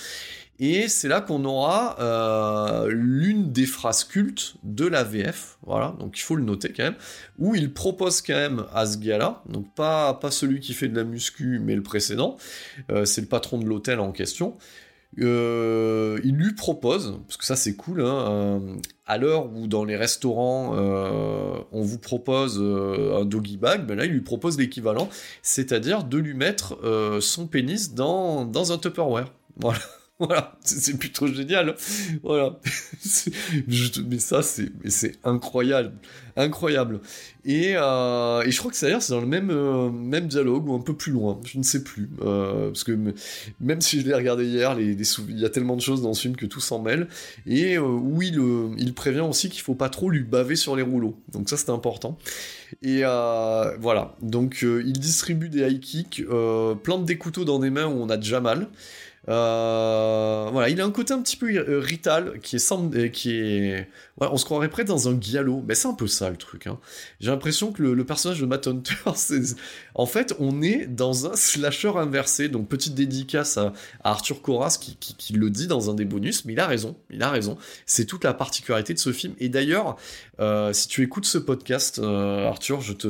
Et c'est là qu'on aura euh, l'une des phrases cultes de la VF, voilà, donc il faut le noter quand même, où il propose quand même à ce gars-là, donc pas, celui qui fait de la muscu, mais le précédent, euh, c'est le patron de l'hôtel en question, euh, il lui propose, parce que ça c'est cool, hein, euh, à l'heure où dans les restaurants euh, on vous propose un doggy bag, ben là il lui propose l'équivalent, c'est-à-dire de lui mettre son pénis dans, dans un Tupperware. Voilà. Voilà, c'est plutôt génial. Voilà. mais ça, c'est incroyable. Incroyable. Et, euh, et je crois que c'est dans le même, euh, même dialogue ou un peu plus loin. Je ne sais plus. Euh, parce que même si je l'ai regardé hier, il y a tellement de choses dans ce film que tout s'en mêle. Et où il, il prévient aussi qu'il faut pas trop lui baver sur les rouleaux. Donc ça, c'est important. Et voilà. Donc il distribue des high kicks, plante des couteaux dans des mains où on a déjà mal. Euh, voilà, il a un côté un petit peu euh, rital qui est, euh, qui est, on se croirait près dans un giallo, mais c'est un peu ça le truc. Hein. J'ai l'impression que le, personnage de Matt Hunter, en fait, on est dans un slasher inversé. Donc petite dédicace à, Arthur Coras qui, qui, le dit dans un des bonus, mais il a raison, il a raison. C'est toute la particularité de ce film. Et d'ailleurs, si tu écoutes ce podcast, Arthur, je te,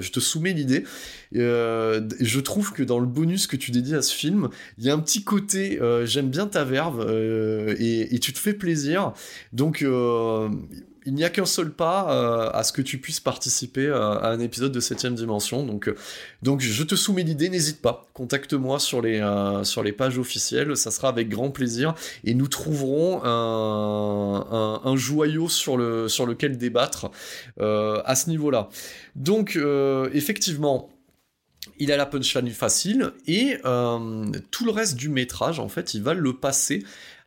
je te soumets l'idée. je trouve que dans le bonus que tu dédies à ce film, il y a un petit côté euh, j'aime bien ta verve euh, et, tu te fais plaisir. Donc euh, il n'y a qu'un seul pas à ce que tu puisses participer à un épisode de 7ème dimension. Donc, donc je te soumets l'idée, n'hésite pas. Contacte-moi sur, les sur les pages officielles, ça sera avec grand plaisir. Et nous trouverons un, joyau sur, le, sur lequel débattre à ce niveau-là. Donc effectivement, il a la punchline facile et euh, tout le reste du métrage, en fait, il va le passer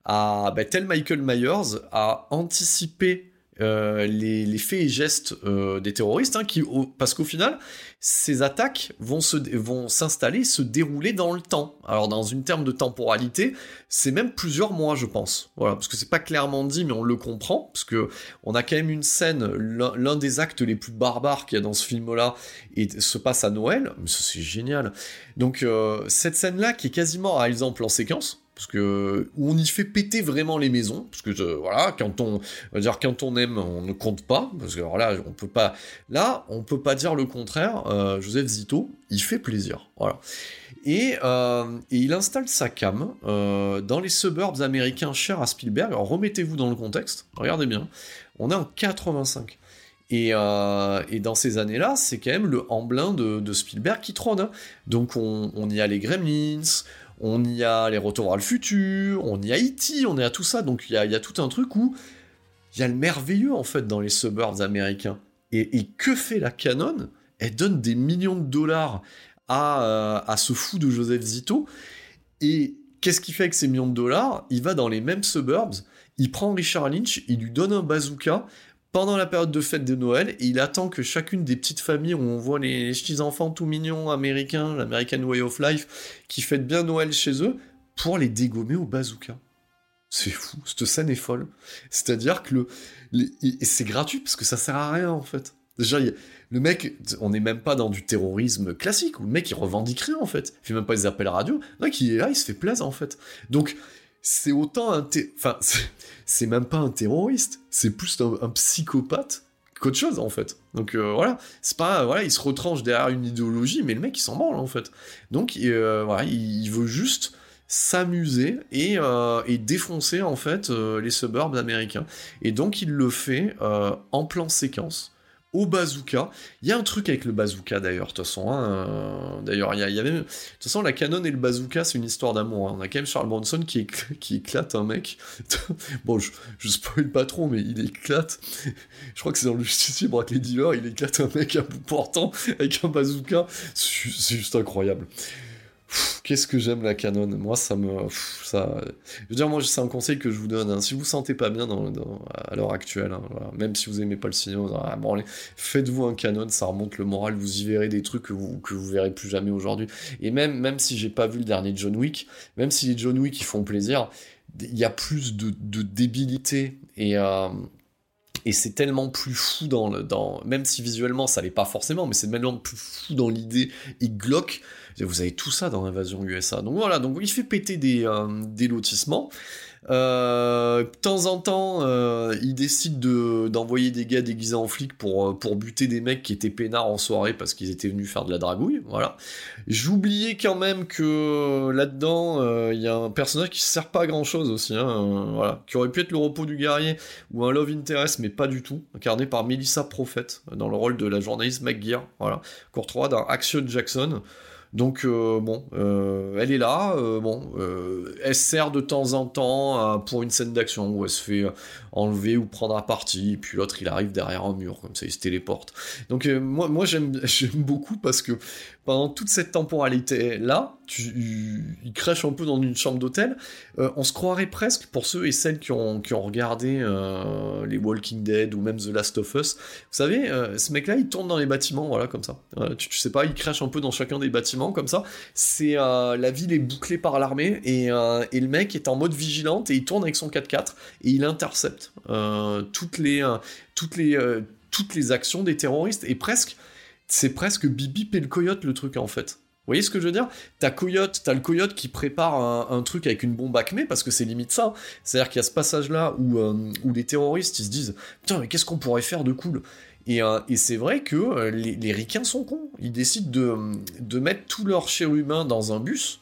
ben, tel Michael Myers à anticiper euh, les, faits et gestes euh, des terroristes, hein, qui, parce qu'au final, ces attaques vont s'installer, se dérouler dans le temps. Alors dans une terme de temporalité, c'est même plusieurs mois, je pense. Voilà, parce que c'est pas clairement dit, mais on le comprend, parce que on a quand même une scène, l'un des actes les plus barbares qu'il y a dans ce film-là, et se passe à Noël. Mais ça c'est génial. Donc euh, cette scène-là, qui est quasiment à exemple en séquence, parce que on y fait péter vraiment les maisons, parce que voilà, quand on, dire quand on aime, on ne compte pas, parce que alors là, on peut pas, là, on peut pas dire le contraire. Euh, Joseph Zito, il fait plaisir, voilà. Et, euh, il installe sa cam euh, dans les suburbs américains chers à Spielberg. Alors remettez-vous dans le contexte, regardez bien. On est en 85. Et, dans ces années-là, c'est quand même le emblème de, Spielberg qui trône. Hein. Donc on, on, y a les Gremlins, on y a les retours à le futur, on y a E.T., on y a tout ça, donc il y a, tout un truc où il y a le merveilleux en fait dans les suburbs américains. Et, que fait la Canon? Elle donne des millions de dollars à, euh, à ce fou de Joseph Zito, et qu'est-ce qu'il fait avec ces millions de dollars? Il va dans les mêmes suburbs, il prend Richard Lynch, il lui donne un bazooka, pendant la période de fête de Noël et il attend que chacune des petites familles où on voit les, petits enfants tout mignons américains, l'American Way of Life, qui fêtent bien Noël chez eux, pour les dégommer au bazooka. C'est fou, cette scène est folle. C'est-à-dire que le, c'est gratuit parce que ça sert à rien en fait. Déjà, le mec, on n'est même pas dans du terrorisme classique, où le mec il revendique rien en fait. Il fait même pas des appels radio. Le mec il est là, il se fait plaisir en fait. Donc, c'est autant un. Enfin, c'est même pas un terroriste, c'est plus un, psychopathe qu'autre chose en fait. Donc euh, voilà, c'est pas voilà, il se retranche derrière une idéologie, mais le mec il s'en branle en fait. Donc euh, voilà, il, veut juste s'amuser et, euh, et, défoncer en fait les suburbs américains. Et donc il le fait en plan séquence au bazooka. Il y a un truc avec le bazooka d'ailleurs, de toute façon. Hein, euh, d'ailleurs, il y. De toute façon, la canon et le bazooka, c'est une histoire d'amour. Hein. On a quand même Charles Bronson qui, qui éclate un mec. bon, je, je spoil pas trop, mais il éclate. je crois que c'est dans le justicier braque les dealers, il éclate un mec à bout portant avec un bazooka. C'est juste incroyable qu'est-ce que j'aime la Canon. Moi, ça me. ça... Je veux dire, moi, c'est un conseil que je vous donne. Hein. Si vous vous sentez pas bien dans, à l'heure actuelle, hein, même si vous aimez pas le cinéma, ah, faites-vous un Canon, ça remonte le moral, vous y verrez des trucs que vous, que vous verrez plus jamais aujourd'hui. Et même, même si j'ai pas vu le dernier John Wick, même si les John Wick font plaisir, il y a plus de, de débilité et. Euh, et c'est tellement plus fou dans le. Dans, même si visuellement ça l'est pas forcément, mais c'est tellement plus fou dans l'idée et glauque vous avez tout ça dans l'invasion USA. Donc voilà, donc il fait péter des, euh, des lotissements. Euh, de temps en temps, euh, il décide d'envoyer des gars déguisés en flics pour, pour buter des mecs qui étaient peinards en soirée parce qu'ils étaient venus faire de la dragouille. Voilà. J'oubliais quand même que là-dedans, il y a un personnage qui sert pas à grand chose aussi. Hein, voilà. Qui aurait pu être le repos du guerrier ou un love interest, mais pas du tout. Incarné par Melissa Prophet dans le rôle de la journaliste McGear. Voilà. Courtois d'un Action Jackson. Donc euh, bon, euh, elle est là, euh, bon, elle sert de temps en temps pour une scène d'action où elle se fait enlever ou prendre à partie, et puis l'autre il arrive derrière un mur, comme ça il se téléporte. Donc moi, moi j'aime beaucoup parce que pendant toute cette temporalité là, tu, il crèche un peu dans une chambre d'hôtel. Euh, on se croirait presque, pour ceux et celles qui ont, qui ont regardé euh, les Walking Dead ou même The Last of Us, vous savez, euh, ce mec-là, il tourne dans les bâtiments, voilà, comme ça. tu, tu, sais pas, il crèche un peu dans chacun des bâtiments, comme ça. C'est la ville est bouclée par l'armée et, et, le mec est en mode vigilante et il tourne avec son 4x4 et il intercepte toutes les toutes les toutes les actions des terroristes et presque c'est presque Bibi et le coyote le truc en fait. Vous voyez ce que je veux dire? T'as coyote, t'as le coyote qui prépare un, truc avec une bombe acmé parce que c'est limite ça. C'est-à-dire qu'il y a ce passage-là où, euh, où les terroristes ils se disent putain mais qu'est-ce qu'on pourrait faire de cool? Et, euh, c'est vrai que euh, les, les ricains sont cons. Ils décident de, mettre tous leurs chérubins dans un bus.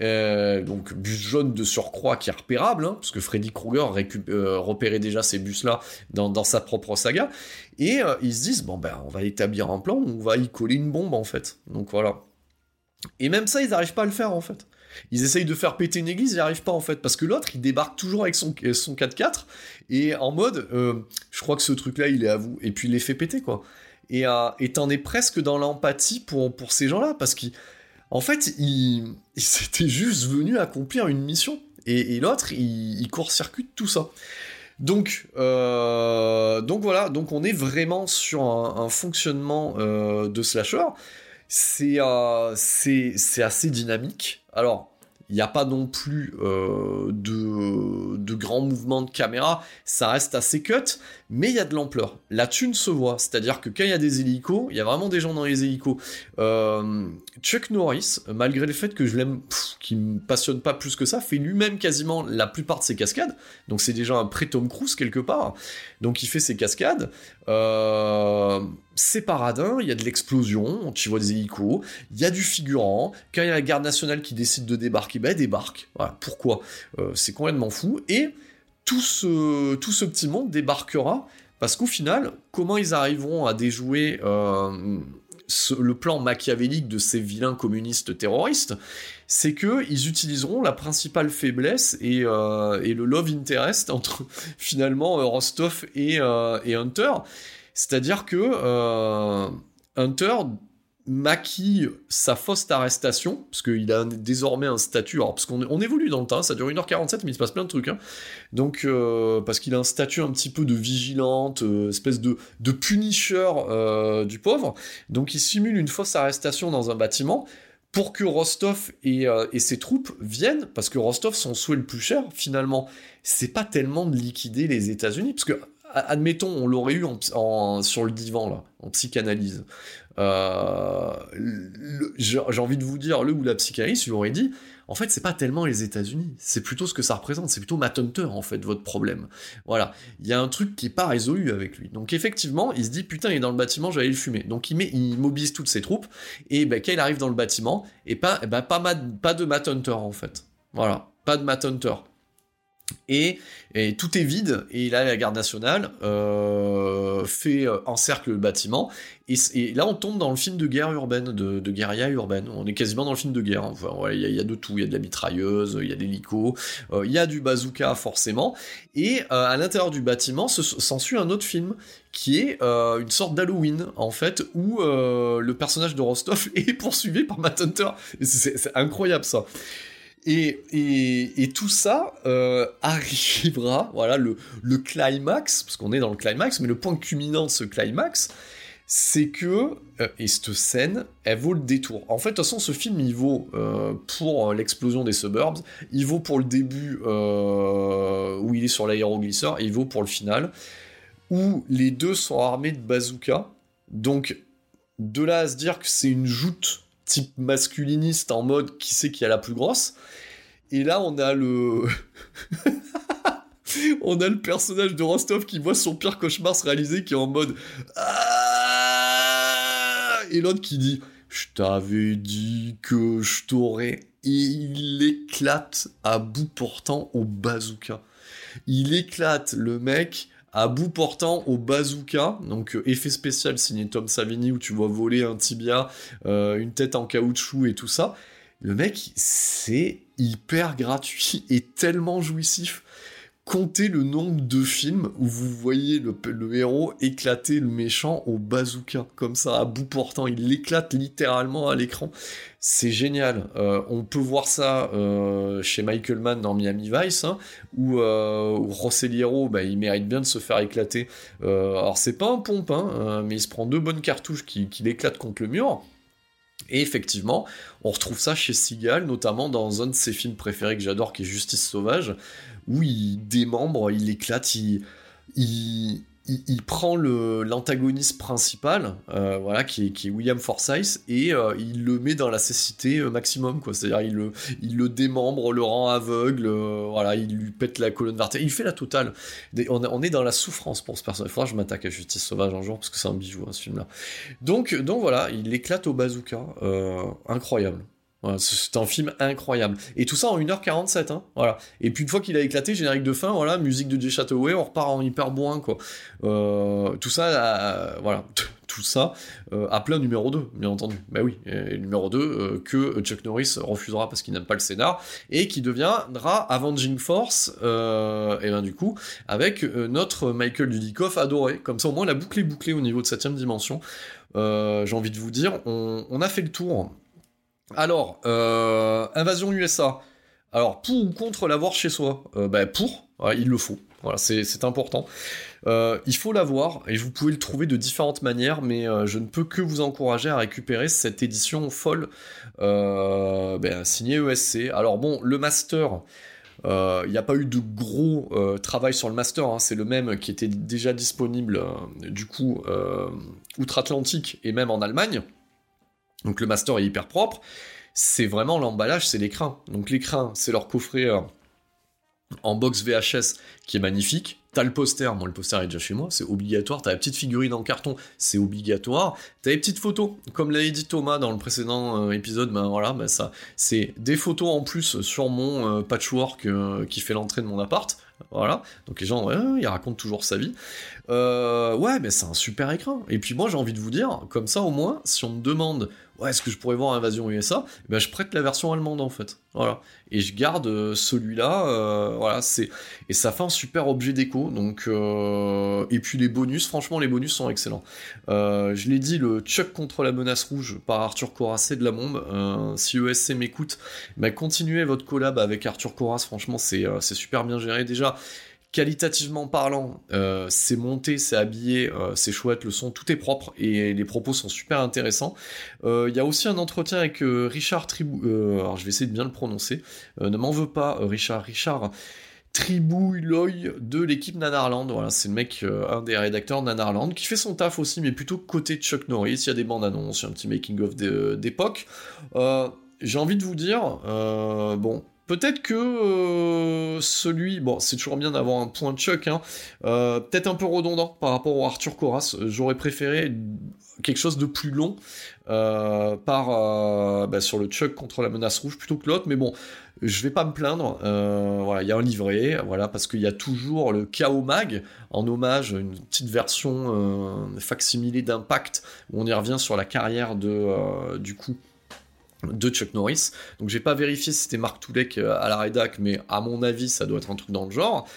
Donc bus jaune de surcroît qui est repérable, hein, parce que Freddy Krueger repérait déjà ces bus-là dans, dans, sa propre saga, et ils se disent, bon ben on va établir un plan, on va y coller une bombe en fait. Donc voilà. Et même ça, ils n'arrivent pas à le faire en fait. Ils essayent de faire péter une église, ils n'y arrivent pas en fait, parce que l'autre, il débarque toujours avec son, son 4x4, et en mode, euh, je crois que ce truc-là, il est à vous, et puis il les fait péter, quoi. Et euh, t'en es presque dans l'empathie pour, pour ces gens-là, parce qu'en fait, ils, ils juste venus accomplir une mission, et, l'autre, il, il court-circuite tout ça. Donc, euh, donc voilà, donc on est vraiment sur un, fonctionnement euh, de slasher. C'est euh, c'est assez dynamique. Alors, il n'y a pas non plus de, de grands mouvements de caméra, ça reste assez cut, mais il y a de l'ampleur. La thune se voit, c'est-à-dire que quand il y a des hélicos, il y a vraiment des gens dans les hélicos. Euh, Chuck Norris, malgré le fait que je l'aime, qui me passionne pas plus que ça, fait lui-même quasiment la plupart de ses cascades. Donc c'est déjà un pré-Tom Cruise quelque part. Donc il fait ses cascades. Euh, c'est paradin, il y a de l'explosion, tu vois des hélicos, il y a du figurant. Quand il y a la garde nationale qui décide de débarquer, ben elle débarque. Voilà, pourquoi? Euh, C'est complètement fou. Et tout ce, tout ce petit monde débarquera parce qu'au final, comment ils arriveront à déjouer euh, le plan machiavélique de ces vilains communistes terroristes, c'est que ils utiliseront la principale faiblesse et, euh, le love interest entre finalement euh, Rostov et, et Hunter. C'est-à-dire que Hunter maquille sa fausse arrestation, parce qu'il a désormais un statut, alors parce qu'on on évolue dans le temps, ça dure 1h47, mais il se passe plein de trucs, hein. donc parce qu'il a un statut un petit peu de vigilante, espèce de, de punisher du pauvre, donc il simule une fausse arrestation dans un bâtiment, pour que Rostov et, et, ses troupes viennent, parce que Rostov, son souhait le plus cher, finalement, c'est pas tellement de liquider les États-Unis, parce que admettons, on l'aurait eu sur le divan, là, en psychanalyse. Euh, j'ai envie de vous dire, le ou la psychanalyse, il aurait dit, en fait, c'est pas tellement les États-Unis, c'est plutôt ce que ça représente, c'est plutôt Matt Hunter, en fait, votre problème. Voilà. Il y a un truc qui est pas résolu avec lui. Donc, effectivement, il se dit, putain, il est dans le bâtiment, j'allais le fumer. Donc, il, met, il mobilise toutes ses troupes, et ben, quand il arrive dans le bâtiment, et pas, ben, pas, pas de Matt Hunter, en fait. Voilà. Pas de Matt Hunter. Et, tout est vide, et là la garde nationale euh, fait euh, encercle le bâtiment, et, là on tombe dans le film de guerre urbaine, de, guérilla urbaine, on est quasiment dans le film de guerre, enfin il y, a de tout, il y a de la mitrailleuse, il y a des l'hélico, euh, il y a du bazooka forcément, et à l'intérieur du bâtiment s'ensuit un autre film, qui est une sorte d'Halloween, en fait, où le personnage de Rostov est poursuivi par Matt Hunter, c'est incroyable ça. Et, tout ça euh, arrivera, voilà, le, climax, parce qu'on est dans le climax, mais le point culminant de ce climax, c'est que, euh, et cette scène, elle vaut le détour. En fait, de toute façon, ce film, il vaut euh, pour l'explosion des suburbs, il vaut pour le début où il est sur l'aéroglisseur, et il vaut pour le final, où les deux sont armés de bazooka. Donc, de là à se dire que c'est une joute type masculiniste en mode qui sait qui a la plus grosse. Et là, on a le. on a le personnage de Rostov qui voit son pire cauchemar se réaliser, qui est en mode. Ah et l'autre qui dit Je t'avais dit que je t'aurais. Et il éclate à bout portant au bazooka. Il éclate le mec à bout portant au bazooka, donc euh, effet spécial signé Tom Savini où tu vois voler un tibia, euh, une tête en caoutchouc et tout ça. Le mec, c'est hyper gratuit et tellement jouissif comptez le nombre de films où vous voyez le, héros éclater le méchant au bazooka, comme ça, à bout portant. Il l'éclate littéralement à l'écran. C'est génial. Euh, on peut voir ça euh, chez Michael Mann dans Miami Vice, hein, où, euh, bah, il mérite bien de se faire éclater. alors, c'est pas un pompe, hein, mais il se prend deux bonnes cartouches qui, qui l'éclatent contre le mur. Et effectivement, on retrouve ça chez Seagal, notamment dans un de ses films préférés que j'adore, qui est Justice Sauvage, où il démembre, il éclate, il, il, il, prend l'antagoniste principal, euh, voilà, qui est, William Forsythe, et euh, il le met dans la cécité euh, maximum, quoi. C'est-à-dire, il le, démembre, le rend aveugle, voilà, il lui pète la colonne vertébrale, il fait la totale. On, on, est dans la souffrance pour ce personnage. Il faudra que je m'attaque à Justice Sauvage un jour, parce que c'est un bijou, hein, ce film-là. Donc, donc voilà, il éclate au bazooka, incroyable c'est un film incroyable. Et tout ça en 1h47, hein, voilà. Et puis une fois qu'il a éclaté, générique de fin, voilà, musique de Jay Chataway, on repart en hyper. Euh, tout ça, euh, voilà, tout ça euh, à plein numéro 2, bien entendu. Bah oui, et numéro 2 que Chuck Norris refusera parce qu'il n'aime pas le scénar, et qui deviendra Avenging Force, et ben du coup, avec notre Michael Dudikoff adoré. Comme ça, au moins, la boucle est bouclée au niveau de 7ème dimension. J'ai envie de vous dire, on a fait le tour alors, euh, invasion USA. Alors, pour ou contre l'avoir chez soi? Euh, ben, Pour, il le faut. C'est important. Euh, il faut l'avoir, et vous pouvez le trouver de différentes manières, mais je ne peux que vous encourager à récupérer cette édition folle ben, signée ESC. Alors bon, le master... Il n'y a pas eu de gros travail sur le master, hein. c'est le même qui était déjà disponible du coup outre-Atlantique et même en Allemagne. Donc le master est hyper propre. C'est vraiment l'emballage, c'est l'écran. Donc l'écran, c'est leur coffret euh, en box VHS qui est magnifique. T'as le poster, moi le poster est déjà chez moi, c'est obligatoire. T'as la petite figurine en carton, c'est obligatoire. T'as les petites photos, comme l'a dit Thomas dans le précédent euh, épisode, ben voilà, ben ça, c'est des photos en plus sur mon euh, patchwork qui fait l'entrée de mon appart. Voilà, donc les gens, ouais, ils racontent toujours sa vie. ouais, mais c'est un super écran. Et puis moi, j'ai envie de vous dire, comme ça au moins, si on me demande ouais, est-ce que je pourrais voir Invasion USA eh ben, Je prête la version allemande en fait. Voilà. Et je garde euh, celui-là. Euh, voilà, c'est et ça fait un super objet déco. Donc euh, et puis les bonus, franchement, les bonus sont excellents. je l'ai dit, le Chuck contre la menace rouge par Arthur Coras, de la bombe. si ESC m'écoute, ben, continuez votre collab avec Arthur Coras. Franchement, c'est super bien géré déjà qualitativement parlant, euh, c'est monté, c'est habillé, euh, c'est chouette, le son, tout est propre et les propos sont super intéressants. Euh, il y a aussi un entretien avec Richard Tribou, je vais essayer de bien le prononcer, ne m'en veux pas Richard, Richard tribouille l'œil de l'équipe Nanarland. Voilà, c'est le mec, un des rédacteurs Nanarland, qui fait son taf aussi, mais plutôt côté Chuck Norris. Il y a des bandes annonces, un petit making-of d'époque. J'ai envie de vous dire, bon, Peut-être que celui, bon, c'est toujours bien d'avoir un point de Chuck, hein, peut-être un peu redondant par rapport au Arthur Coras. J'aurais préféré quelque chose de plus long par bah, sur le Chuck contre la menace rouge plutôt que l'autre, mais bon, je vais pas me plaindre. Euh, voilà, il y a un livret, voilà, parce qu'il y a toujours le Chaos Mag en hommage, une petite version euh, facsimilée d'Impact où on y revient sur la carrière de euh, du coup de Chuck Norris. Donc j'ai pas vérifié si c'était Mark Toulek à la rédac, mais à mon avis, ça doit être un truc dans le genre.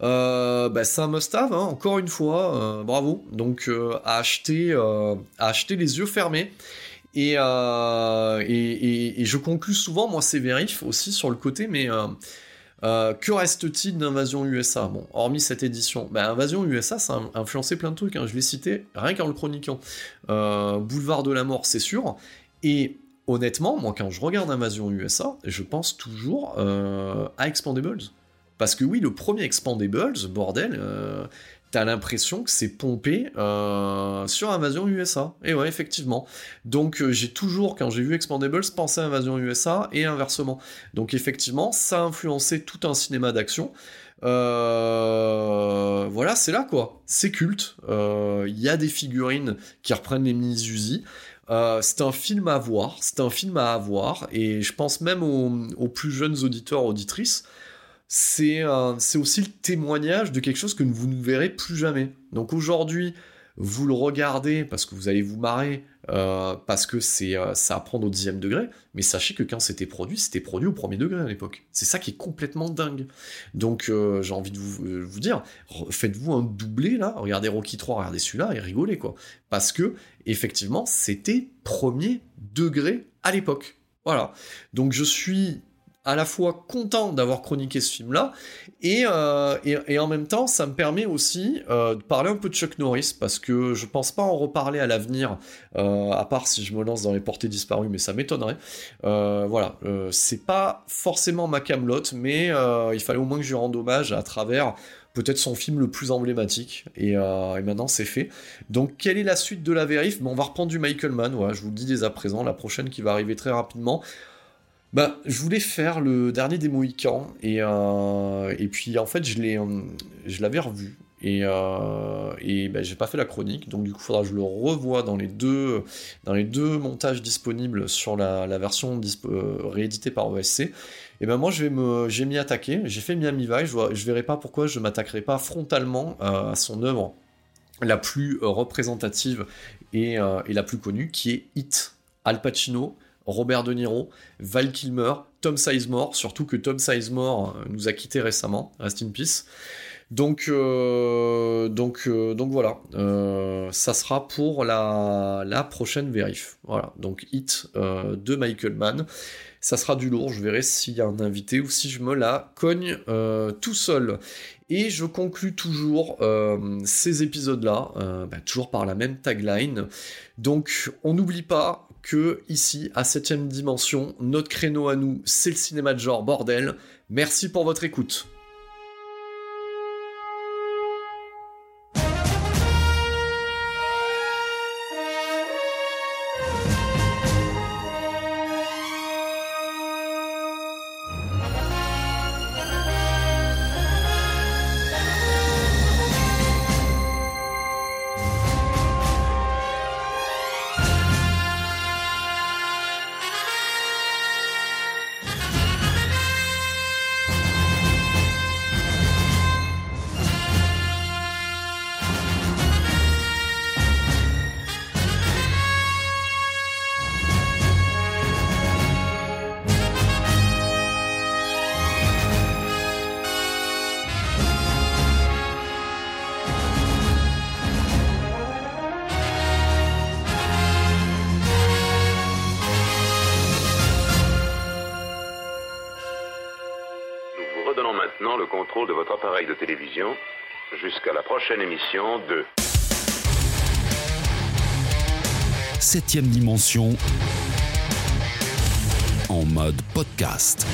bah, c'est un must-have, hein, encore une fois, bravo. Donc à acheter, à acheter les yeux fermés. Euh, et, et, je conclus souvent, moi, c'est vérif aussi sur le côté, mais euh, euh, que reste-t-il d'Invasion USA Bon, hormis cette édition, bah, Invasion USA, ça a influencé plein de trucs, hein, je l'ai cité rien qu'en le chroniquant. Boulevard de la mort, c'est sûr. Et honnêtement, moi, quand je regarde Invasion USA, je pense toujours à Expandables. Parce que oui, le premier Expandables, bordel, t'as l'impression que c'est pompé euh, sur Invasion USA. Et ouais, effectivement. Donc euh, j'ai toujours, quand j'ai vu Expandables, pensé à Invasion USA et inversement. Donc effectivement, ça a influencé tout un cinéma d'action. Euh, voilà, c'est là quoi. C'est culte. Il y a des figurines qui reprennent les mini-Uzi. C'est un film à voir, c'est un film à avoir, et je pense même aux plus jeunes auditeurs, auditrices, c'est aussi le témoignage de quelque chose que vous ne verrez plus jamais. Donc aujourd'hui, vous le regardez parce que vous allez vous marrer, euh, parce que c'est euh, ça à prendre au dixième degré, mais sachez que quand c'était produit, c'était produit au premier degré à l'époque. C'est ça qui est complètement dingue. Donc euh, j'ai envie de vous, vous dire, faites-vous un doublé là, regardez Rocky 3, regardez celui-là et rigolez quoi. Parce que effectivement, c'était premier degré à l'époque. Voilà. Donc je suis à la fois content d'avoir chroniqué ce film-là, et, euh, et, en même temps, ça me permet aussi euh, de parler un peu de Chuck Norris, parce que je pense pas en reparler à l'avenir, euh, à part si je me lance dans les portées disparues, mais ça m'étonnerait. voilà, c'est pas forcément ma camelote, mais il fallait au moins que je lui rende hommage à travers peut-être son film le plus emblématique, et, maintenant c'est fait. Donc quelle est la suite de la vérif? On va reprendre du Michael Mann, voilà, je vous le dis dès à présent, la prochaine qui va arriver très rapidement. Bah, je voulais faire le dernier des Mohicans et, euh, et puis en fait je l'ai, euh, l'avais revu et, euh, et bah, j'ai pas fait la chronique donc du coup faudra que je le revoie dans les deux dans les deux montages disponibles sur la, version rééditée par OSC. Et ben moi je vais j'ai m'y attaquer, j'ai fait Miami Vice, je, je verrai pas pourquoi je m'attaquerai pas frontalement à son œuvre la plus représentative et, et la plus connue qui est Hit Al Pacino Robert De Niro, Val Kilmer, Tom Sizemore, surtout que Tom Sizemore euh, nous a quitté récemment, rest in peace. Donc, euh, donc, euh, donc voilà, ça sera pour la, la, prochaine vérif. Voilà, donc Hit de Michael Mann. Ça sera du lourd, je verrai s'il y a un invité ou si je me la cogne tout seul. Et je conclus toujours ces épisodes-là, bah, toujours par la même tagline. Donc on n'oublie pas que ici, à 7 dimension, notre créneau à nous, c'est le cinéma de genre bordel. Merci pour votre écoute. Septième dimension en mode podcast.